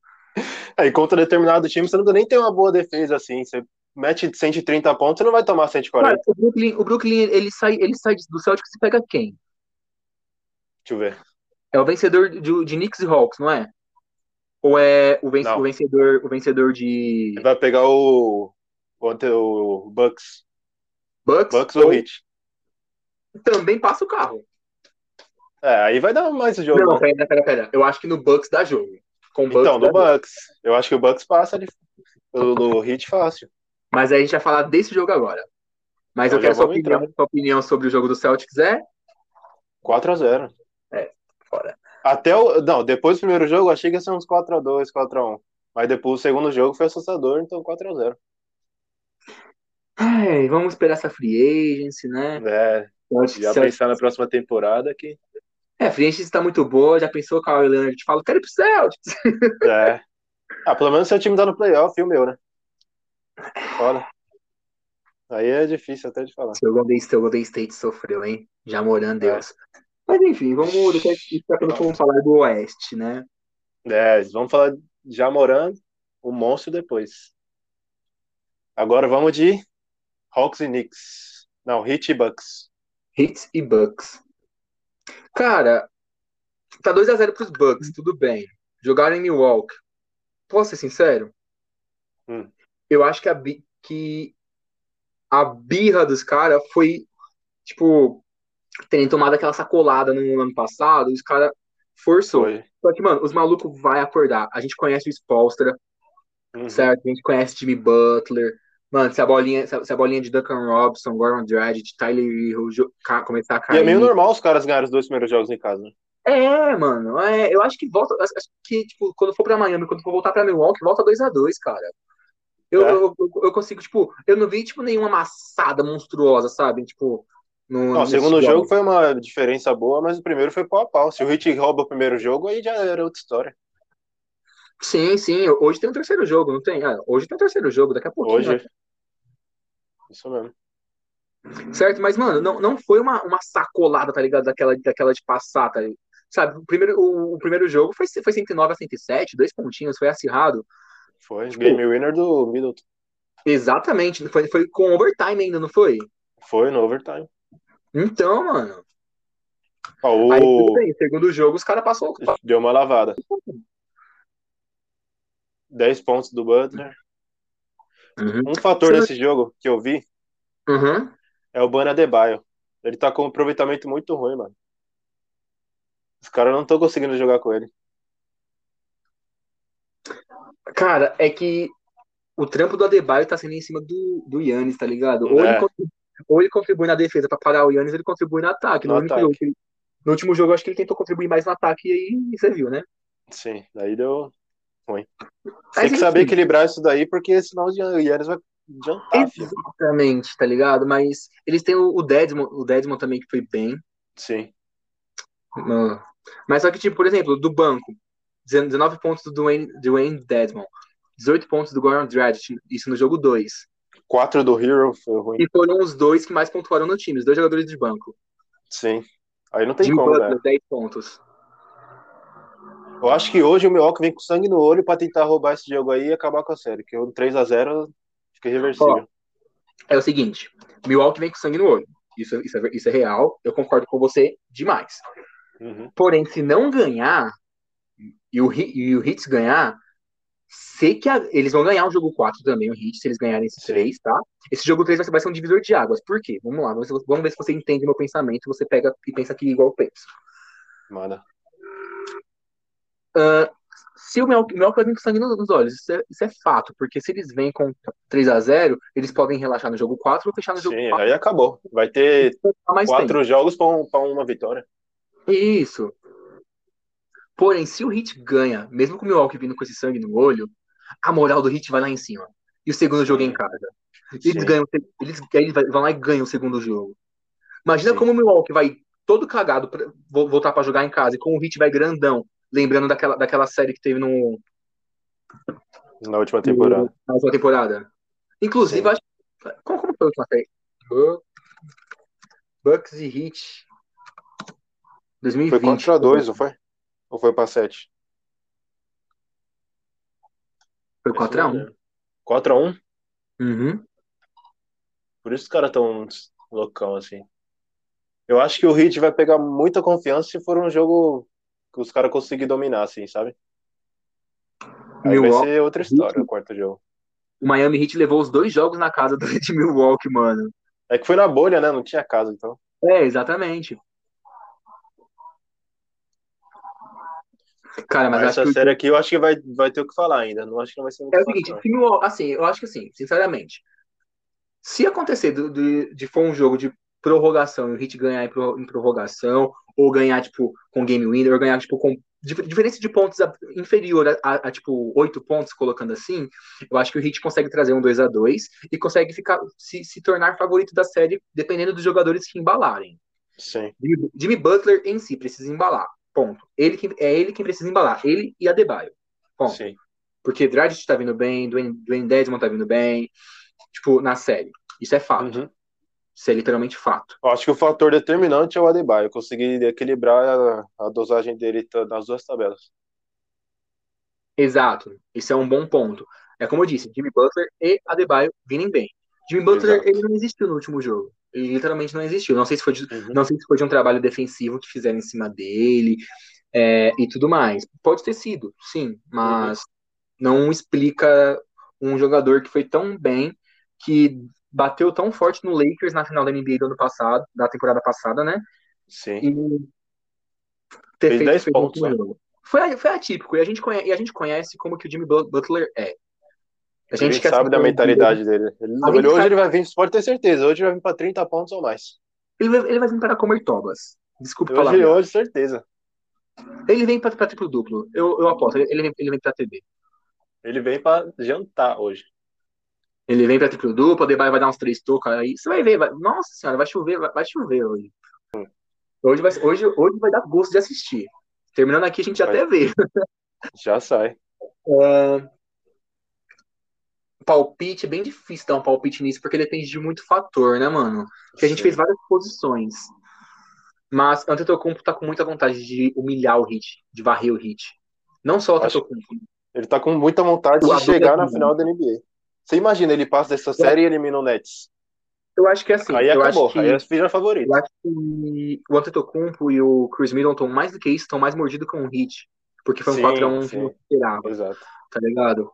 Aí, contra determinado time, você não nem tem uma boa defesa assim. Você mete 130 pontos, você não vai tomar 140. Cara, o Brooklyn, o Brooklyn ele, sai, ele sai do Celtics e pega quem? Deixa eu ver. É o vencedor de, de Knicks e Hawks, não é? Ou é o, venc- Não. o vencedor, o vencedor de Ele vai pegar o, o, o Bucks. Bucks? Bucks ou Heat. Também passa o carro. É, aí vai dar mais jogo. Não, pera, pera, pera. Eu acho que no Bucks dá jogo. Com Bucks Então, no jogo. Bucks. Eu acho que o Bucks passa de, do, do Heat fácil. Mas aí a gente vai falar desse jogo agora. Mas Então eu quero sua opinião, sua opinião sobre o jogo do Celtics é 4x0. fora. Até o. Não, depois do primeiro jogo, eu achei que ia ser uns 4x2, 4x1. Mas depois o segundo jogo foi assustador, então 4x0. Ai, vamos esperar essa free agency, né? É, já Celtics- pensar na próxima temporada que. É, a free agency tá muito boa. Já pensou com Kawhi Leonard? Fala, quero ir pro Celtics. É. Ah, pelo menos seu time tá no playoff, e o meu, né? Foda. Aí é difícil até de falar. Seu Golden, seu Golden State sofreu, hein? Já morando É. Deus. Mas enfim, vamos for falar do Oeste, né? É, vamos falar já morando, o monstro depois. Agora vamos de Hawks e Knicks. Não, Heat e Bucks. Hits e Bucks. Cara, tá 2x0 pros Bucks, tudo bem. Jogaram em Milwaukee. Posso ser sincero? Hum. Eu acho que a, que a birra dos caras foi, tipo, terem tomado aquela sacolada no ano passado, os caras forçou. Foi. Só que, mano, os malucos vai acordar. A gente conhece o Spolstra, Uhum. certo? A gente conhece Jimmy Butler. Mano, se a bolinha, se a, bolinha de Duncan Robinson, Goran Dragic, Tyler Hero ca- começar a E cair. é meio normal os caras ganharem os dois primeiros jogos em casa. né? É, mano, é, eu acho que volta, acho que, tipo, quando for pra Miami, quando for voltar pra Milwaukee, volta 2x2, cara. Eu, É. eu, eu, eu consigo, tipo, eu não vi, tipo, nenhuma amassada monstruosa, sabe? Tipo, no, Não, o segundo jogo. jogo foi uma diferença boa, mas o primeiro foi pau a pau. Se o Heat rouba o primeiro jogo, aí já era outra história. Sim, sim, hoje tem um terceiro jogo, não tem? Ah, hoje tem um terceiro jogo, daqui a pouquinho. Hoje. né? Isso mesmo. Certo? Mas, mano, não, não foi uma, uma sacolada, tá ligado? Daquela, daquela de passar, tá ligado? sabe, o primeiro, o, o primeiro jogo foi, foi 109 a 107, dois pontinhos, foi acirrado. Foi, tipo, game winner do Middleton. Exatamente, foi, foi com overtime ainda, não foi? Foi no overtime. Então, mano. Aí, o... tudo bem, segundo jogo, os caras passaram. Deu uma lavada. 10 pontos do Butler. Uhum. Um fator Você- desse jogo que eu vi Uhum. é o Bana Adebayo. Ele tá com um aproveitamento muito ruim, mano. Os caras não estão conseguindo jogar com ele. Cara, é que o trampo do Adebayo tá sendo em cima do, do Yannis, tá ligado? Ou, É. ele contribui, ou ele contribui na defesa pra parar o Yannis, ou ele contribui no ataque. No, No ataque. jogo no último jogo, eu acho que ele tentou contribuir mais no ataque e aí você viu, né? Sim, daí deu ruim. Tem que saber equilibrar isso daí, porque senão o Yannis vai adiantar, filho. Exatamente, tá ligado? Mas eles têm o, Desmond, o Desmond também que foi bem. Sim. Mano. Mas só que, tipo, por exemplo, do banco, 19 pontos do Dwayne, Dwayne Desmond, 18 pontos do Goran Dragic, isso no jogo 2. 4 do Hero foi ruim. E foram os dois que mais pontuaram no time, os dois jogadores de banco. Sim. Aí não tem como, Butler, né? 10 pontos. Eu acho que hoje o Milwaukee vem com sangue no olho pra tentar roubar esse jogo aí e acabar com a série. Que o 3x0 fica irreversível. É o seguinte, Milwaukee vem com sangue no olho. Isso, isso, é, isso é real, eu concordo com você demais. Uhum. Porém, se não ganhar, e o, e o Hits ganhar, sei que a- eles vão ganhar o jogo 4 também, o Hits, se eles ganharem esse Sim. 3, tá? Esse jogo 3 vai ser, vai ser um divisor de águas. Por quê? Vamos lá, vamos, vamos ver se você entende meu pensamento, você pega e pensa aqui igual eu penso. Manda. Ah, se o Milwaukee vai vir com sangue nos olhos, isso é, isso é fato, porque se eles vêm com 3 a 0 eles podem relaxar no jogo 4 ou fechar no jogo Sim, 4 aí acabou. Vai ter quatro jogos pra, um- pra uma vitória. Isso. Porém, se o Heat ganha, mesmo com o Milwaukee vindo com esse sangue no olho, a moral do Heat vai lá em cima. E o segundo jogo é em casa. Eles Sim. ganham, eles, eles vão lá e ganham o segundo jogo. Imagina Sim. como o Milwaukee vai todo cagado pra vo- voltar pra jogar em casa e como o Heat vai grandão, lembrando daquela, daquela série que teve no, Na última temporada. na última temporada. Inclusive, Sim. acho como, como foi a última série? Bu- Bucks e Heat 2020. Foi contra dois, não foi? Ou foi pra sete? Foi 4x1. 4x1? Uhum. Por isso os caras tão loucão assim. Eu acho que o Heat vai pegar muita confiança se for um jogo que os caras conseguirem dominar, assim, sabe? Aí vai Milwaukee- ser outra história o quarto jogo. O Miami Heat levou os dois jogos na casa do de Milwaukee, mano. É que foi na bolha, né? Não tinha casa, então. É, exatamente. Cara, mas essa que série aqui eu acho que vai, vai ter o que falar ainda. Não acho que não vai ser muito é o seguinte, Milwaukee- assim, eu acho que assim, sinceramente, se acontecer do- de, de for um jogo de prorrogação e o Heat ganhar em, pro- em prorrogação, ou ganhar, tipo, com game winner, ou ganhar, tipo, com dif- diferença de pontos a- inferior a, a, a, tipo, oito pontos, colocando assim, eu acho que o Heat consegue trazer um 2 a 2 e consegue ficar, se, se tornar favorito da série, dependendo dos jogadores que embalarem. Sim, Jimmy, Jimmy Butler em si precisa embalar. Ponto. Ele que, é ele quem precisa embalar. Ele e Adebayo. Ponto. sim. Porque Dragic tá vindo bem, Dwayne, Dwayne Desmond tá vindo bem. Tipo, na série. Isso é fato. Uhum. Isso é literalmente fato. Eu acho que o fator determinante é o Adebayo. Conseguir equilibrar a, a dosagem dele nas duas tabelas. Exato. Isso é um bom ponto. É como eu disse, Jimmy Butler e Adebayo virem bem. Jimmy Butler, Exato. ele não existiu no último jogo. Ele literalmente não existiu. Não sei se foi de, Uhum. não sei se foi de um trabalho defensivo que fizeram em cima dele é, e tudo mais. Pode ter sido, sim, mas não explica um jogador que foi tão bem, que bateu tão forte no Lakers na final da NBA do ano passado, da temporada passada, né? Sim. E ter Fez 10 fez pontos, né? jogo. Foi, foi atípico, e a, gente conhece, e a gente conhece como que o Jimmy Butler é. A A gente quer sabe da mentalidade dele. Ele, gente hoje sabe- ele vai vir, pode ter certeza, hoje ele vai vir pra 30 pontos ou mais. Ele vai, ele vai vir para comer tobas. Desculpa Hoje, falar. hoje, certeza. Ele vem para triplo duplo. Eu, eu aposto. Ele, ele vem, ele vem para TB. Ele vem pra jantar hoje. Ele vem pra triplo duplo, o Debye vai dar uns três tocos aí. Você vai ver, vai- nossa senhora, vai chover, vai, vai chover hoje. Hoje vai, hoje, hoje vai dar gosto de assistir. Terminando aqui, a gente já Vai. até vê. Já sai. Ah, palpite, é bem difícil dar um palpite nisso, porque depende de muito fator, né, mano? Porque a gente Sim. fez várias posições. Mas Antetokounmpo tá com muita vontade de humilhar o Hit, de varrer o Hit. Não só o Antetokounmpo. Ele tá com muita vontade O de chegar na final da NBA. Você imagina, ele passa dessa série e elimina o Nets. Eu acho que é assim. aí acabou, que, aí é filha favorito. eu acho que o Antetokounmpo e o Chris Middleton, mais do que isso, estão mais mordidos com o Hit. Porque foi um Sim, 4x1 que não esperava, Exato, tá ligado?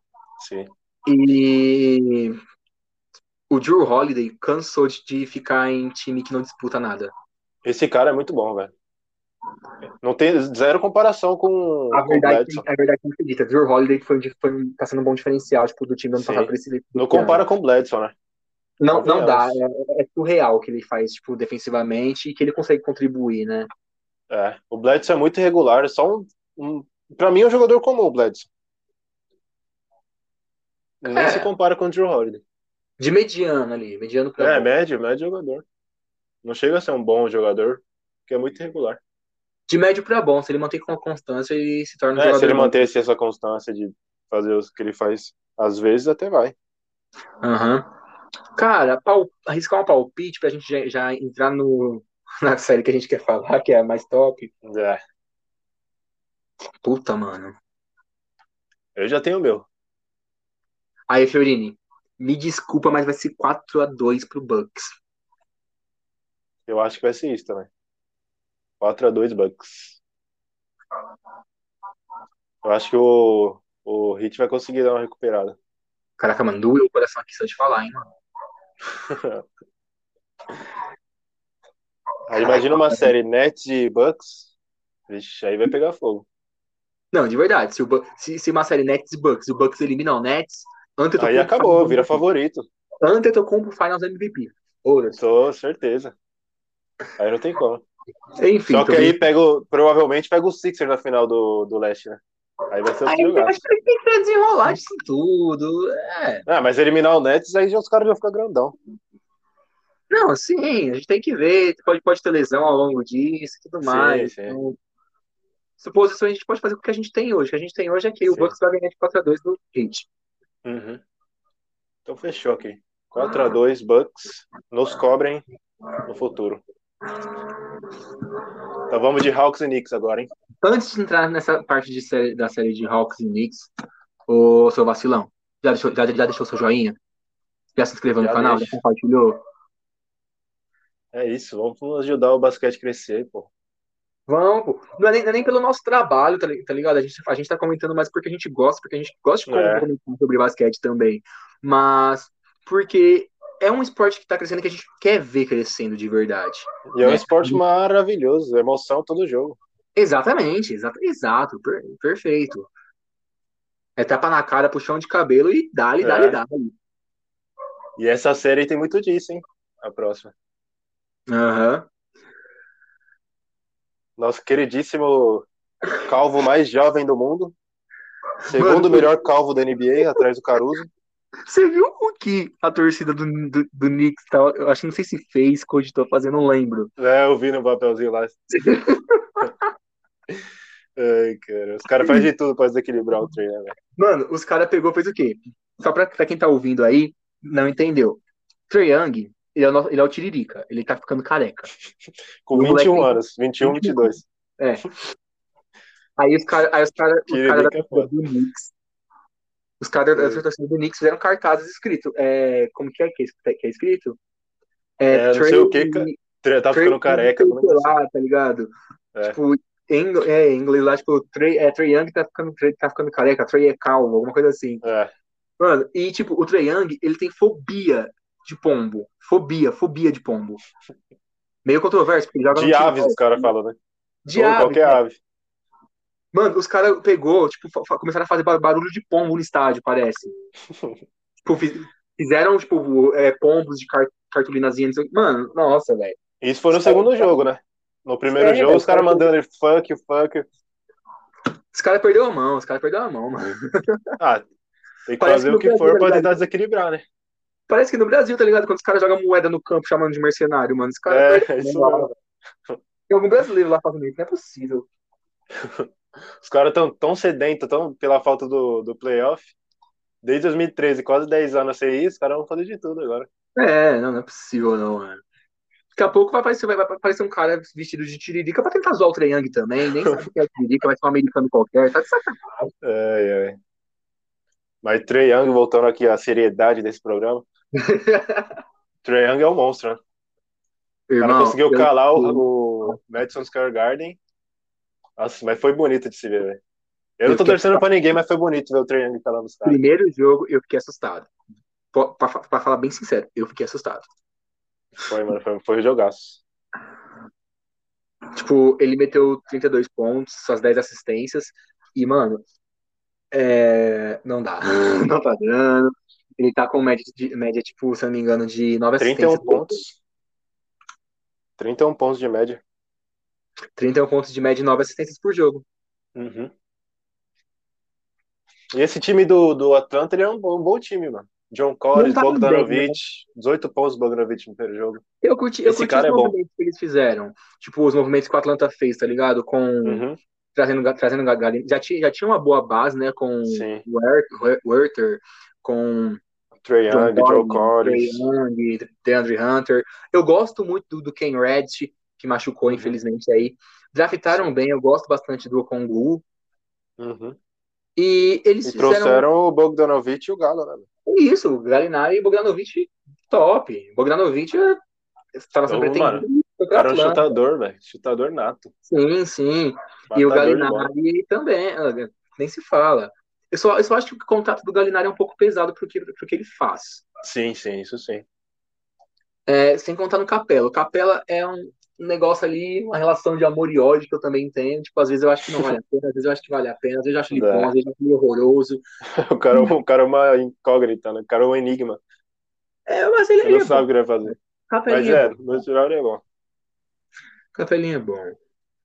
sim. E o Drew Holiday cansou de ficar em time que não disputa nada. Esse cara é muito bom, velho. Não tem zero comparação com, A com o verdade, Bledson. a verdade não acredita. Drew Holiday foi, foi, tá sendo um bom diferencial tipo, do time do ano Sim. passado pra esse Não compara com o Bledson, né? Não, não dá. É, é surreal o que ele faz, tipo, defensivamente e que ele consegue contribuir, né? É, o Bledson é muito irregular, é só um, um para mim é um jogador comum, o Bledson. Nem É. se compara com o Drew Holiday. De mediano ali, mediano pra É, bom. médio, médio jogador. Não chega a ser um bom jogador, porque é muito irregular. De médio pra bom, se ele mantém com constância, ele se torna um É, jogador se ele bom. mantesse essa constância de fazer o que ele faz, às vezes até vai. Aham. Cara, pal- arriscar um palpite pra gente já, já entrar no, na série que a gente quer falar, que é a mais top. É, Puta, mano. eu já tenho o meu. Aí, Fiorini, me desculpa, mas vai ser 4x2 pro Bucks. Eu acho que vai ser isso também. 4x2 Bucks. Eu acho que o, o Hit vai conseguir dar uma recuperada. Caraca, mano, doeu o coração aqui só de falar, hein, mano. Aí imagina uma série Nets e Bucks. Vixe, aí vai pegar fogo. Não, de verdade, se, o se, se uma série Nets e Bucks, o Bucks elimina o Nets, Antetokounmpo Aí acabou, vira favorito. Antetokounmpo Finals MVP. Tô certeza. Aí não tem como. Enfim, Só que também- aí pega, o- provavelmente pega o Sixer na final do, do leste, né? Aí vai ser outro Aí jogar. acho que tem que desenrolar disso tudo. É. Ah, mas eliminar o Nets, aí já os caras já ficam grandão. Não, sim, a gente tem que ver. Pode, pode ter lesão ao longo disso e tudo Sim, mais. sim. Então, suposições a gente pode fazer com o que a gente tem hoje. O que a gente tem hoje é que o Sim. Bucks vai ganhar de 4x2 do Heat. Uhum. Então fechou aqui. 4x2 Bucks. Nos cobrem no futuro. Então vamos de Hawks e Knicks agora, hein? Antes de entrar nessa parte de série- da série de Hawks e Knicks, ô seu vacilão, já deixou, já, já deixou seu joinha? Já se inscreveu no Já canal? deixo. Já compartilhou? É isso, vamos ajudar o basquete a crescer, pô. Vamos, pô. Não é nem, não é nem pelo nosso trabalho, tá, tá ligado? A gente, a gente tá comentando mais porque a gente gosta, porque a gente gosta de É. comentar sobre basquete também. Mas porque é um esporte que tá crescendo que a gente quer ver crescendo de verdade. E é um É. esporte maravilhoso, emoção todo jogo. Exatamente, exato, exato, per- perfeito. É tapa na cara, puxão de cabelo e dali, dali, É. dali. E essa série tem muito disso, hein? A próxima. Aham. Nosso queridíssimo calvo mais jovem do mundo. Segundo Mano, melhor calvo da NBA, atrás do Caruso. Você viu o que a torcida do, do, do Knicks, tá, eu acho que não sei se fez, cogitou fazer, não lembro. É, eu vi no papelzinho lá. Ai, cara. Os caras fazem de tudo pra desequilibrar o treino, né, velho? Mano, os caras pegou, fez o quê? Só pra, pra quem tá ouvindo aí, não entendeu. Trae Young, ele é, o, ele é o Tiririca, ele tá ficando careca. Com O 21 moleque- anos, 21, 22. É. Aí os caras aí os cara, os cara da é do Knicks, os caras da É. do Knicks fizeram cartazes escrito, é, como que é que é, que é escrito? É, não sei o que, Tá Trey ficando careca. Lá, tá ligado? É. Tipo, em, é, em inglês lá, tipo, Trey, é, Trey Young tá ficando, tá ficando careca, Trey é calvo, alguma coisa assim. É, Mano, e tipo, o Trae Young, ele tem fobia de pombo. Fobia, fobia de pombo. Meio controverso, porque ele joga de aves, os caras falam, né? De Ou qualquer né? ave. Mano, os caras pegou, tipo, começaram a fazer ba- barulho de pombo no estádio, parece. Tipo, fi- fizeram, tipo, é, pombos de car cartolinazinha. Mano, nossa, velho. Isso foi no segundo jogo, né? No primeiro É, jogo, os caras os caras- mandando ele fuck, fuck. Os caras perderam a mão, os caras perderam a mão, mano. Ah, tem que Parece fazer que o que no for Brasil, pra né, tentar desequilibrar, né? Parece que no Brasil, tá ligado? Quando os caras jogam moeda no campo chamando de mercenário, mano. Os caras É, isso mão, mesmo. Tem algum brasileiro lá fazendo isso, não é possível. Os caras tão tão sedentos tão pela falta do, do playoff. Desde 2013, quase 10 anos sem isso, os caras vão fazer de tudo agora. É, não, não é possível, não, mano. Daqui a pouco vai aparecer, vai, aparecer um cara vestido de tiririca pra tentar zoar o Trae Young também. Nem sabe o que é tiririca, vai ser um americano qualquer. Tá de sacanagem. É, é. Mas Trey Young, voltando aqui à seriedade desse programa. Trey Young é um monstro, né? O cara Irmão, conseguiu eu- calar o, o Madison Square Garden. Nossa, mas foi bonito de se ver, velho. Eu não tô Eu fiquei- torcendo pra ninguém, mas foi bonito ver o Trey Young calando os caras. primeiro jogo eu fiquei assustado. Pra, pra- pra falar bem sincero, eu fiquei assustado. Foi, mano, foi, foi um jogaço. Tipo, ele meteu 32 pontos, suas 10 assistências. E, mano, é, não dá. Não tá dando. Ele tá com média, de, média, tipo, se eu não me engano, de 9 31 assistências. pontos. 31 pontos de média. 31 pontos de média e 9 assistências por jogo. Uhum. E esse time do, do Atlanta, ele é um bom, um bom time, mano. John Collins, tá Bogdanovic, 18 pontos Bogdanovic no primeiro jogo. Eu curti, eu Esse curti cara os é bom. movimentos que eles fizeram. Tipo, os movimentos que o Atlanta fez, tá ligado? Com. Uhum. Trazendo, trazendo. Já tinha, já tinha uma boa base, né? Com Sim. o Wer- Werther, com Trey John Young, Joe Collins. Trae Young, DeAndre Hunter. Eu gosto muito do, do Ken Reddish, que machucou, Uhum. infelizmente, aí. Draftaram Sim. bem, eu gosto bastante do Okongu. Uhum. E eles E fizeram trouxeram o Bogdanovic e o Galo, né? isso, o Galinari e Bogdanovic top. Bogdanovic estava sendo Então, pretendido. mano, foi O pra cara é um chutador, velho. Chutador nato. Sim, sim. E o. Galinari também, ah, nem se fala. Eu só, eu só acho que o contrato do Galinari é um pouco pesado pro que, pro que ele faz. Sim, sim, isso sim. É, sem contar no Capela. O Capela é um negócio ali, uma relação de amor e ódio que eu também tenho. Tipo, às vezes eu acho que não vale a pena, às vezes eu acho que vale a pena, às vezes eu acho ele É. bom, às vezes eu acho ele horroroso. O cara, o cara é uma incógnita, né? O cara é um enigma. É, mas ele, Ele ele não é sabe o que ele vai fazer. Mas Capelinha é é, bom. no geral ele é bom. Capelinha é bom.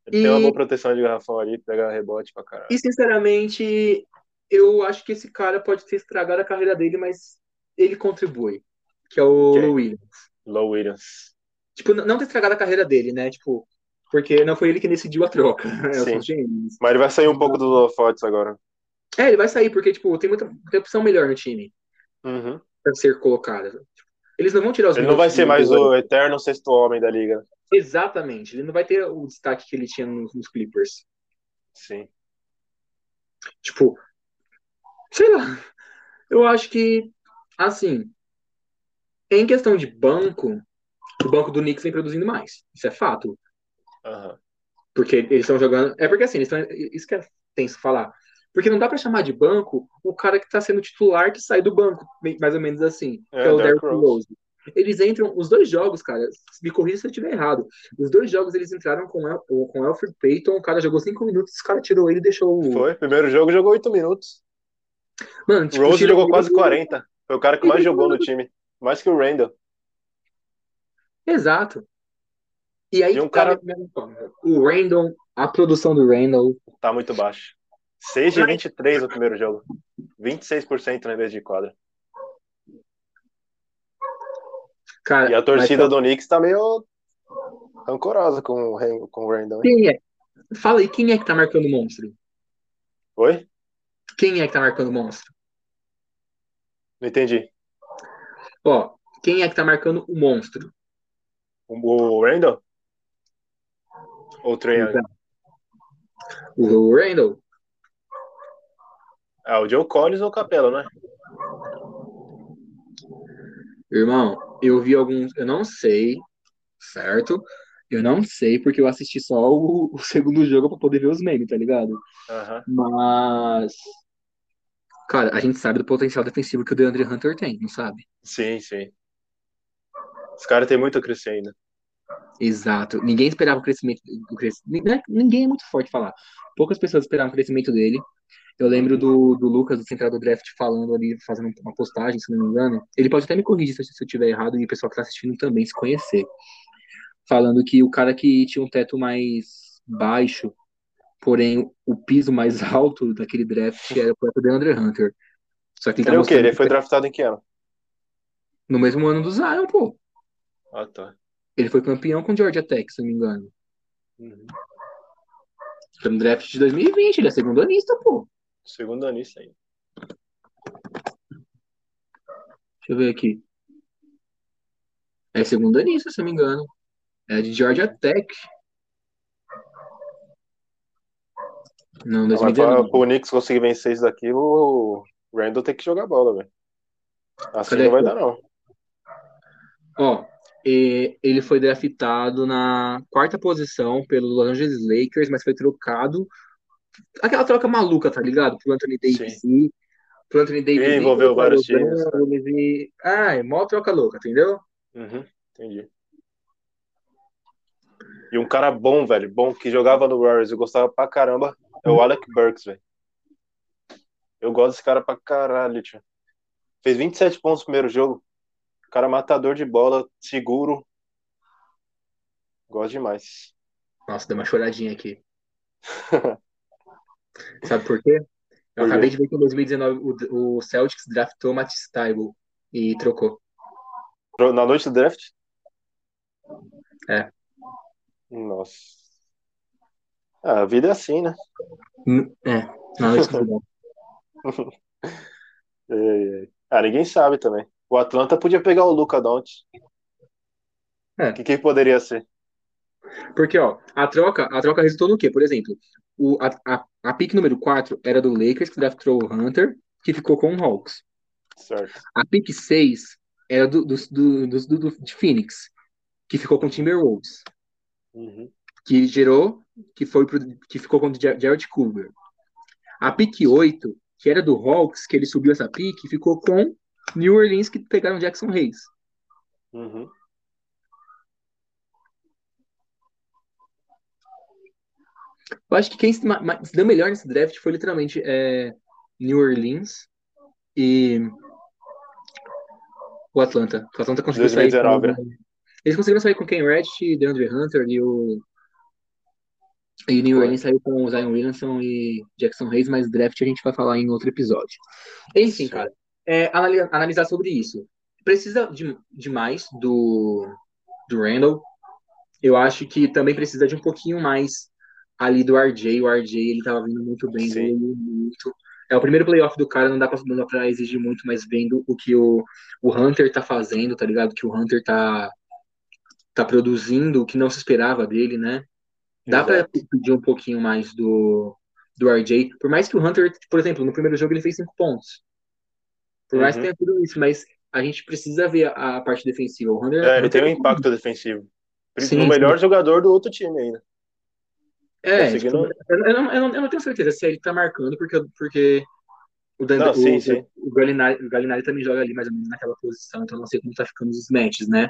Ele E- tem uma boa proteção de garrafão ali, pega rebote pra caralho. E, sinceramente, eu acho que esse cara pode ter estragado a carreira dele, mas ele contribui. Que é o Quem? Lou Williams. Low Williams. Tipo, não ter estragado a carreira dele, né? Tipo, porque não foi ele que decidiu a troca. Sim. Mas ele vai sair um pouco dos holofotes agora. É, ele vai sair, porque, tipo, tem muita tem opção melhor no time Uhum. pra ser colocada. Eles não vão tirar os Ele não vai ser mais o eterno sexto homem da liga. Exatamente. Ele não vai ter o destaque que ele tinha nos, nos Clippers. Sim. Tipo, sei lá. Eu acho que, assim, em questão de banco, o banco do Knicks vem produzindo mais. Isso é fato. Aham. Porque eles estão jogando. É porque assim, eles estão. Isso que é tenso falar. Porque não dá pra chamar de banco o cara que tá sendo titular que sai do banco, mais ou menos assim. É, que é o Derrick Rose. Eles entram, os dois jogos, cara, me corrija se eu estiver errado. Os dois jogos eles entraram com, El, com Alfred Payton, o cara jogou cinco minutos, os cara tirou ele e deixou o. Foi. Primeiro jogo jogou oito minutos. Mano, O tipo, Rose jogou quase 40. Foi o cara que mais jogou no time. Mais que o Randall. Exato. E aí E um tá cara- incógnita. o Randall, a produção do Randall. Tá muito baixo. 6 de 23 no primeiro jogo. 26% na vez de quadra. Cara, E a torcida mas- do Knicks tá meio rancorosa com o com o Randall. Quem é? Fala aí, quem é que tá marcando o monstro? Oi? Quem é que tá marcando o monstro? Não entendi. Ó, quem é que tá marcando o monstro? O Randall? Ou o Trae Young? Então, O Randall. Ah, o Joe Collins ou o Capela, né? Irmão, eu vi alguns. Eu não sei, certo? Eu não sei, porque eu assisti só o, o segundo jogo pra poder ver os memes, tá ligado? Aham. Mas. Cara, a gente sabe do potencial defensivo que o DeAndre Hunter tem, não sabe? Sim, sim. Os caras têm muito a crescer ainda. Exato. Ninguém esperava o crescimento. O cres... Ninguém ninguém é muito forte falar. Poucas pessoas esperavam o crescimento dele. Eu lembro do, do Lucas, do Central do Draft, falando ali, fazendo uma postagem, se não me engano. Ele pode até me corrigir se se eu estiver errado e o pessoal que está assistindo também se conhecer. Falando que o cara que tinha um teto mais baixo, porém o piso mais alto daquele draft era o próprio DeAndre Hunter. Só que ele tá Ele é o quê? Ele foi draftado em que ano? no mesmo ano do Zion, pô. Ah, tá. Ele foi campeão com o Georgia Tech, se não me engano. Uhum. Foi no draft de 2020, ele é segundo anista, pô. Segundo anista ainda. Deixa eu ver aqui. É segundo anista, se eu não me engano. É de Georgia Tech. Não, Mas 2019. para o Knicks conseguir vencer isso daqui, o Randall tem que jogar bola, velho. Assim Cadê não vai dar, não. Ó, e- ele foi draftado na quarta posição pelo Los Angeles Lakers, mas foi trocado. Aquela troca maluca, tá ligado? Pro Anthony Davis ir, pro Anthony Davis E envolveu vários times, e... Ah, é mó troca louca, entendeu? Uhum, entendi. E um cara bom, velho, bom, que jogava no Warriors, eu gostava pra caramba, é o Alec Burks, velho. Eu gosto desse cara pra caralho, tio. Fez 27 pontos no primeiro jogo. Cara matador de bola, seguro. Gosto demais. Nossa, deu uma choradinha aqui. Sabe por quê? Eu Por quê? acabei de ver que em 2019 o, o Celtics draftou Matisse Thybulle e trocou. Na noite do draft? É. Nossa. Ah, a vida é assim, né? É, na noite do draft. É, é. Ah, ninguém sabe também. O Atlanta podia pegar o Luca Doncic. É. O que, que poderia ser? Porque, ó, a troca, a troca resultou no quê? Por exemplo, o, a, a, a pick número 4 era do Lakers, que draftou o Hunter, que ficou com o Hawks. Certo. A pick 6 era do, do, do, do, do- de Phoenix, que ficou com o Timberwolves, Uhum. que gerou, que foi pro, que ficou com o Jar- Jared Culver. A pick 8, que era do Hawks, que ele subiu essa pick, ficou com New Orleans, que pegaram Jackson Hayes. Uhum. Eu acho que quem se, deu melhor nesse draft foi literalmente é, New Orleans e o Atlanta. O Atlanta conseguiu sair 2019, com... Eles conseguiram sair com Ken Reddish, DeAndre Hunter e o e New. Orleans saiu com o Zion Williamson e Jackson Hayes, mas draft a gente vai falar em outro episódio. Enfim, cara, é, anali- analisar sobre isso. Precisa de, de mais do, do Randall. Eu acho que também precisa de um pouquinho mais ali do RJ. O RJ, ele tava vindo muito bem, evoluiu muito. É o primeiro playoff do cara, não dá pra, não dá pra exigir muito, mas vendo o que o, o Hunter tá fazendo, tá ligado? Que o Hunter tá, tá produzindo, o que não se esperava dele, né? Dá pra Exato. pedir um pouquinho mais do, do RJ. Por mais que o Hunter, por exemplo, no primeiro jogo ele fez cinco pontos. Por mais que Uhum. tenha tudo isso, mas a gente precisa ver a, a parte defensiva. O Hunter, É, ele tem um impacto defensivo. Sim, no melhor jogador do outro time ainda. É, Conseguindo- tipo, eu, não, eu, não, eu não tenho certeza se ele tá marcando, porque, porque o, Dan, Não, o, sim, sim. o, Gallinari, o Gallinari também joga ali mais ou menos naquela posição, então eu não sei como tá ficando os matches, né?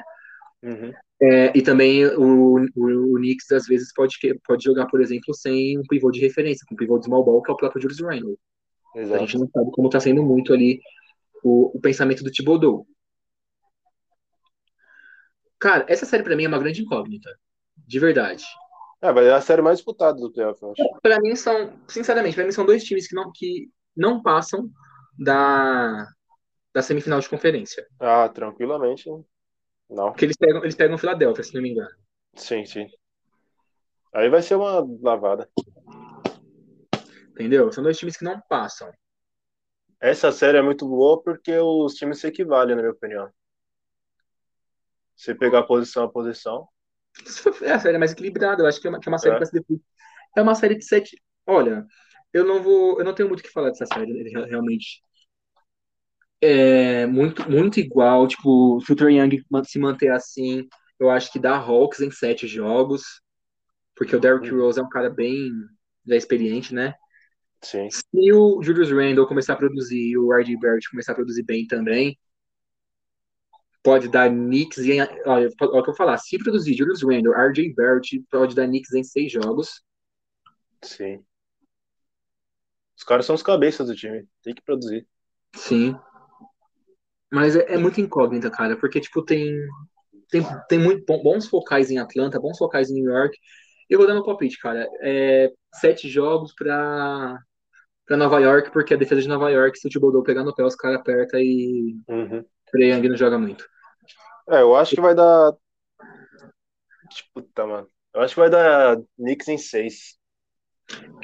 Uhum. É, e também o, o, o Knicks às vezes pode, que- pode jogar, por exemplo, sem um pivô de referência, com um pivô de small ball, que é o próprio Julius Randle. A Exato. gente não sabe como tá sendo muito ali o, o pensamento do Thibodeau. Cara, essa série pra mim é uma grande incógnita. De verdade. É, vai ser a série mais disputada do playoff, eu acho. Pra mim são, sinceramente, pra mim são dois times que não, que não passam da, da semifinal de conferência. Ah, tranquilamente. Não. Porque eles pegam, eles pegam o Philadelphia, se não me engano. Sim, sim. Aí vai ser uma lavada. Entendeu? São dois times que não passam. Essa série é muito boa porque os times se equivalem, na minha opinião. Se pegar posição a posição. É a série mais equilibrada, eu acho que é uma, que é uma série É. pra se definir. É uma série de sete. Olha, eu não vou. Eu não tenho muito o que falar dessa série, re- realmente. É muito, muito igual. Tipo, se o Trae Young se manter assim, eu acho que dá Hawks em sete jogos. Porque o Derrick Uhum. Rose é um cara bem já experiente, né? Sim. Se o Julius Randle começar a produzir e o R.J. Barrett começar a produzir bem também, pode dar Knicks em. Olha, olha o que eu vou falar. Se produzir Julius Randle, R.J. Barrett, pode dar Knicks em seis jogos. Sim. Os caras são os cabeças do time. Tem que produzir. Sim. Mas é, é muito incógnita, cara, porque, tipo, tem. Tem, tem muito bons focais em Atlanta, bons focais em New York. Eu vou dar meu palpite, cara. É sete jogos pra, pra Nova York, porque a defesa de Nova York, se o Thibodeau pegar no pé, os caras aperta e Uhum. Young não joga muito. É, eu acho que vai dar. Puta, mano. Eu acho que vai dar Knicks em 6.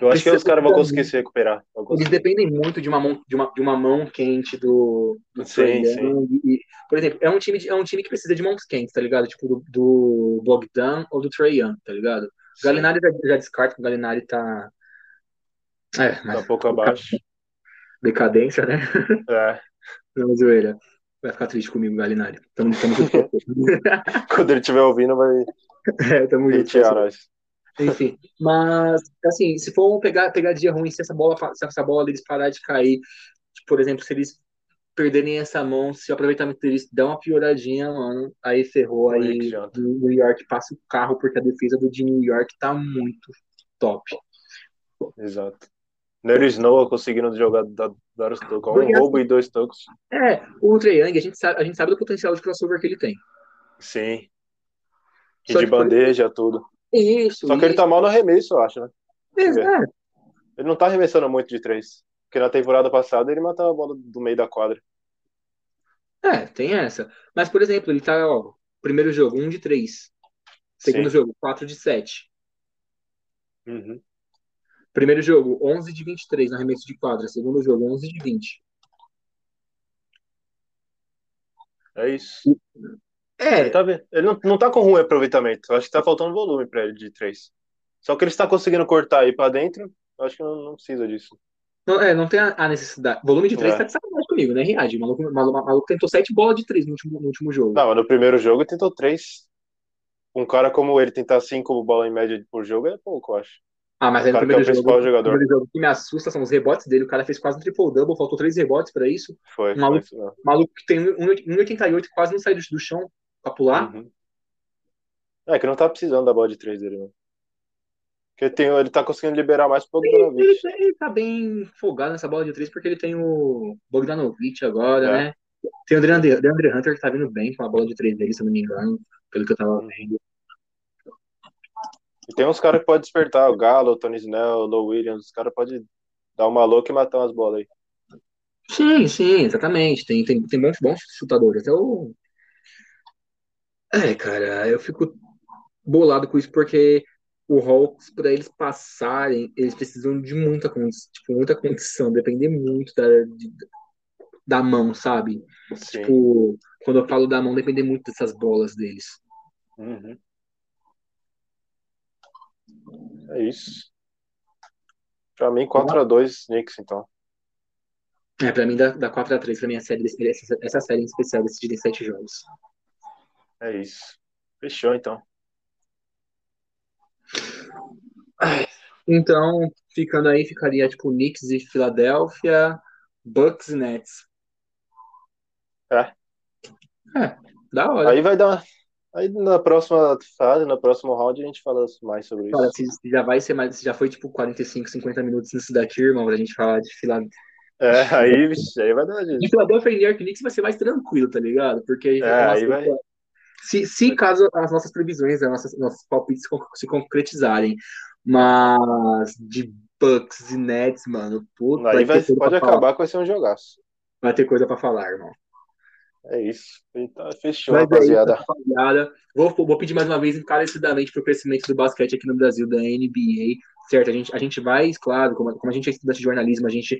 Eu acho que os caras vão conseguir se recuperar. Eles dependem muito de uma mão, de uma, de uma mão quente do, do sim, sim. E, por exemplo, é um, time, é um time que precisa de mãos quentes, tá ligado? Tipo do, do Bogdan ou do Trey Young, tá ligado? O Galinari já, já descarta que o Galinari tá. É, mas. Tá um pouco abaixo. Decadência, né? É. Não, zoeira. Vai ficar triste comigo, Galinari. Tamo, tamo Quando ele estiver ouvindo, vai. É, tamo junto. Enfim, mas, assim, se for pegar, pegar dia ruim, se essa bola, se essa bola deles parar de cair, tipo, por exemplo, se eles perderem essa mão, se o aproveitamento deles der uma pioradinha, mano, aí ferrou, aí New York passa o carro, porque a defesa do de New York tá muito top. Exato. Nery Snow conseguindo jogar dar os tocos, um roubo assim, e dois tocos. É, o Trae Young, a gente, sabe, a gente sabe do potencial de crossover que ele tem. Sim. E Só de bandeja, tudo. Isso. Só que ele tá mal no arremesso, eu acho, né? Exato. Ele não tá arremessando muito de três. Porque na temporada passada ele matava a bola do meio da quadra. É, tem essa. Mas, por exemplo, ele tá, ó, primeiro jogo, um de três. Segundo Sim. jogo, quatro de sete. Uhum. Primeiro jogo, 11 de 23 no arremesso de quadra. Segundo jogo, 11 de 20. É isso. É. Ele, tá, ele não, não tá com ruim aproveitamento. Eu acho que tá faltando volume para ele de três. Só que ele está conseguindo cortar aí para dentro. Eu acho que não, não precisa disso. Não, é, não tem a, a necessidade. Volume de três é. tá de sacanagem comigo, né, Riad? O maluco, maluco, maluco tentou sete bolas de três no último, no último jogo. Não, no primeiro jogo ele tentou três. Um cara como ele tentar cinco bolas em média por jogo é pouco, eu acho. Ah, mas aí no primeiro, é jogo, jogador. primeiro jogo, o que me assusta são os rebotes dele. O cara fez quase um triple-double, faltou três rebotes para isso. Foi. Um maluco, foi maluco que tem 1,88 quase não sai do, chão pra pular. Uhum. É que não tá precisando da bola de três dele, mano. Porque tem, ele tá conseguindo liberar mais pro Bogdanovich. Ele, ele, ele tá bem folgado nessa bola de três porque ele tem o Bogdanovich agora, é. né? Tem o Deandre, Deandre Hunter que tá vindo bem com a bola de três dele, se eu não me engano, pelo que eu tava vendo. E tem uns caras que podem despertar, o Galo, o Tony Snell, o Low Williams, os caras podem dar uma louca e matar umas bolas aí. Sim, sim, exatamente. Tem, tem, tem bons, bons chutadores. Eu... É, cara, eu fico bolado com isso porque o Hawks, para eles passarem, eles precisam de muita condição, tipo, muita condição, depender muito da, de, da mão, sabe? Sim. Tipo, quando eu falo da mão, depender muito dessas bolas deles. Uhum. É isso. Pra mim, 4x2 Knicks, então. É, pra mim dá, dá 4x3 pra minha série, essa, essa série em especial decidida em 7 jogos. É isso. Fechou, então. Então, ficando aí, ficaria tipo Knicks e Filadélfia, Bucks e Nets. É. É, da hora. Aí vai dar, Aí na próxima fase, na próxima round, a gente fala mais sobre isso. Cara, se, já vai ser mais. Já foi tipo 45, 50 minutos nisso daqui, irmão, pra gente falar de Filadélfia. É, aí, aí vai dar gente. De Filadélfia e New York Knicks vai ser mais tranquilo, tá ligado? Porque é, aí vai... se, se caso as nossas previsões, as nossas, nossos palpites se concretizarem, mas de Bucks e Nets, mano, puta, aí vai, pode acabar falar. que vai ser um jogaço. Vai ter coisa pra falar, irmão. É isso. Então, fechou, Mas rapaziada. É isso, rapaziada. Vou, vou pedir mais uma vez encarecidamente para o crescimento do basquete aqui no Brasil, da NBA. Certo? A gente, a gente vai, claro, como, como a gente é estudante de jornalismo, a gente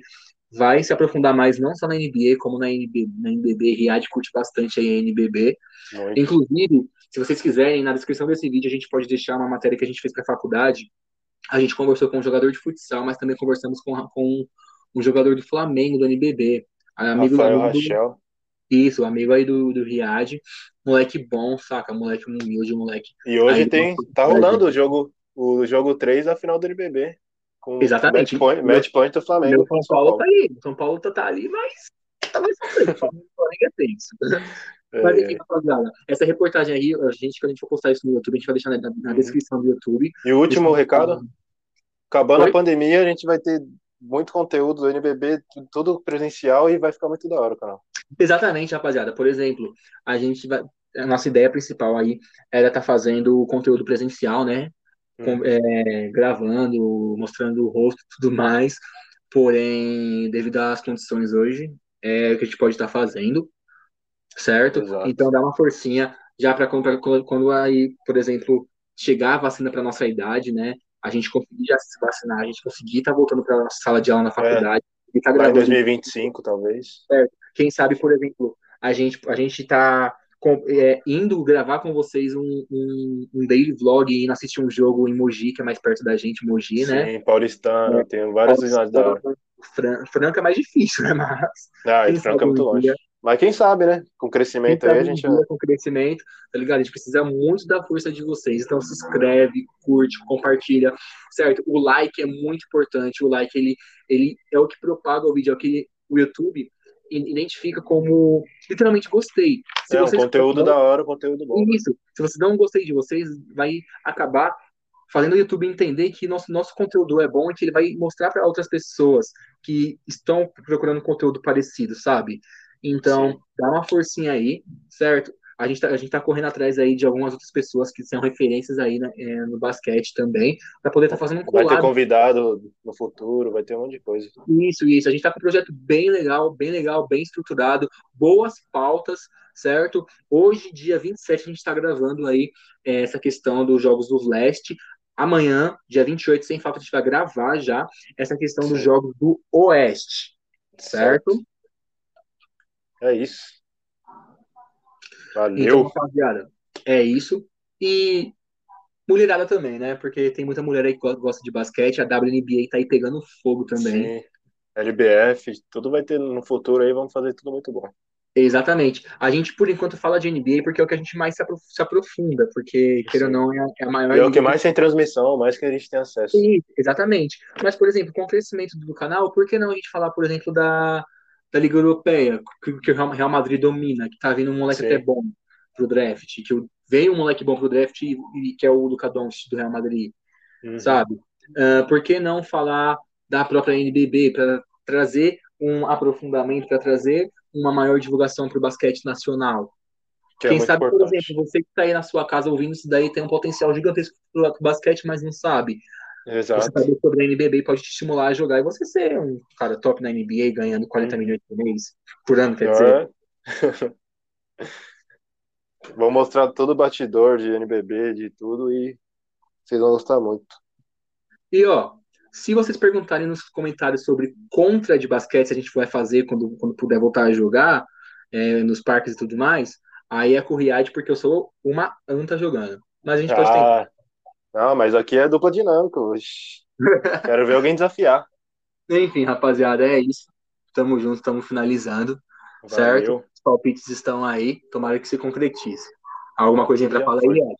vai se aprofundar mais não só na NBA, como na, NB, na NBB. Riad curte bastante a NBB. Muito. Inclusive, se vocês quiserem, na descrição desse vídeo a gente pode deixar uma matéria que a gente fez para a faculdade. A gente conversou com um jogador de futsal, mas também conversamos com, com um jogador do Flamengo, do NBB. Amigo Rafael do, Rachel. Isso, amigo aí do, do Riad. Moleque bom, saca? Moleque humilde, moleque. E hoje aí, tem. Tá rolando o jogo, o jogo 3 da final do NBB. Com Exatamente. Match point, match point do Flamengo. Meu São, Paulo, Paulo tá ali. São Paulo tá, tá ali, mas tá mais sofrendo. O Flamengo é tenso. É. Mas enfim, rapaziada, essa reportagem aí, a gente, quando a gente for postar isso no YouTube, a gente vai deixar na, na uhum. descrição do YouTube. E o último recado, acabando Oi? a pandemia, a gente vai ter muito conteúdo do NBB, tudo presencial e vai ficar muito da hora o canal. Exatamente, rapaziada. Por exemplo, a gente vai. A nossa ideia principal aí era estar tá fazendo conteúdo presencial, né? Uhum. é, gravando, mostrando o rosto e tudo mais. Porém, devido às condições hoje, é o que a gente pode estar tá fazendo, certo? Exato. Então dá uma forcinha já para quando, quando aí, por exemplo, chegar a vacina para nossa idade, né? a gente conseguir já se vacinar, a gente conseguir estar tá voltando para a nossa sala de aula na é. faculdade. É. Tá gravando. Em 2025, talvez. Certo. Quem sabe, por exemplo, a gente a gente está é, indo gravar com vocês um, um, um, daily vlog e indo assistir um jogo em Mogi, que é mais perto da gente, Mogi, Sim, né? Sim, Paulistano, é, tem várias cidades da hora. Fran Franca é mais difícil, né? Mas. Ah, e Franca é muito longe. Dia, Mas quem sabe, né? Com crescimento aí a gente. Com crescimento, tá ligado? A gente precisa muito da força de vocês. Então se inscreve, curte, compartilha, certo? O like é muito importante. O like, ele, ele é o que propaga o vídeo, é o que o YouTube identifica como literalmente gostei. Se é, um conteúdo da hora, conteúdo bom. Isso. Se você não gostei de vocês, vai acabar fazendo o YouTube entender que nosso, nosso conteúdo é bom e que ele vai mostrar para outras pessoas que estão procurando conteúdo parecido, sabe? Então, Sim. dá uma forcinha aí, certo? A gente, tá, a gente tá correndo atrás aí de algumas outras pessoas que são referências aí né, é, no basquete também, para poder estar tá fazendo um collab. Vai ter convidado no futuro, vai ter um monte de coisa. Isso, isso. A gente tá com um projeto bem legal, bem legal, bem estruturado, boas pautas, certo? Hoje, dia 27, a gente está gravando aí é, essa questão dos Jogos do Leste. Amanhã, dia 28, sem falta, a gente vai gravar já essa questão dos Jogos do Oeste, certo? certo. É isso. Valeu. Então, rapaziada, é isso. E mulherada também, né? Porque tem muita mulher aí que gosta de basquete, a WNBA tá aí pegando fogo também. Sim. LBF, tudo vai ter no futuro aí, vamos fazer tudo muito bom. Exatamente. A gente, por enquanto, fala de NBA porque é o que a gente mais se aprofunda, porque, queira ou não, é, é a maior. E é o que mais tem transmissão, mais que a gente tem acesso. Sim, exatamente. Mas, por exemplo, com o crescimento do canal, por que não a gente falar, por exemplo, da, da Liga Europeia, que, que o Real Madrid domina, que tá vindo um moleque Sim. até bom pro draft, que veio um moleque bom pro draft e, e que é o Luka Doncic do Real Madrid, uhum. sabe? Uh, por que não falar da própria NBB para trazer um aprofundamento, para trazer uma maior divulgação para o basquete nacional? Que é Quem é sabe, importante. por exemplo, você que está aí na sua casa ouvindo isso daí tem um potencial gigantesco para o basquete, mas não sabe. Exato. Você saber sobre a NBB pode te estimular a jogar e você ser um cara top na NBA ganhando 40 hum. milhões por mês por ano, quer dizer. Vou mostrar todo o batidor de NBB, de tudo, e vocês vão gostar muito. E ó, se vocês perguntarem nos comentários sobre contra de basquete, se a gente vai fazer quando, quando puder voltar a jogar, é, nos parques e tudo mais, aí é com o Riad, porque eu sou uma anta jogando. Mas a gente ah, pode tentar. Não, mas aqui é dupla dinâmica. Quero ver alguém desafiar. Enfim, rapaziada, é isso. Tamo junto, estamos finalizando. Valeu. Certo? Os palpites estão aí. Tomara que se concretize. Alguma coisinha para falar aí, Ed?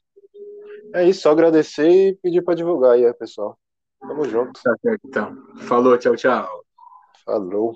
É isso, só agradecer e pedir para divulgar aí, pessoal. Tamo junto. Tá certo, então. Falou, tchau, tchau. Falou.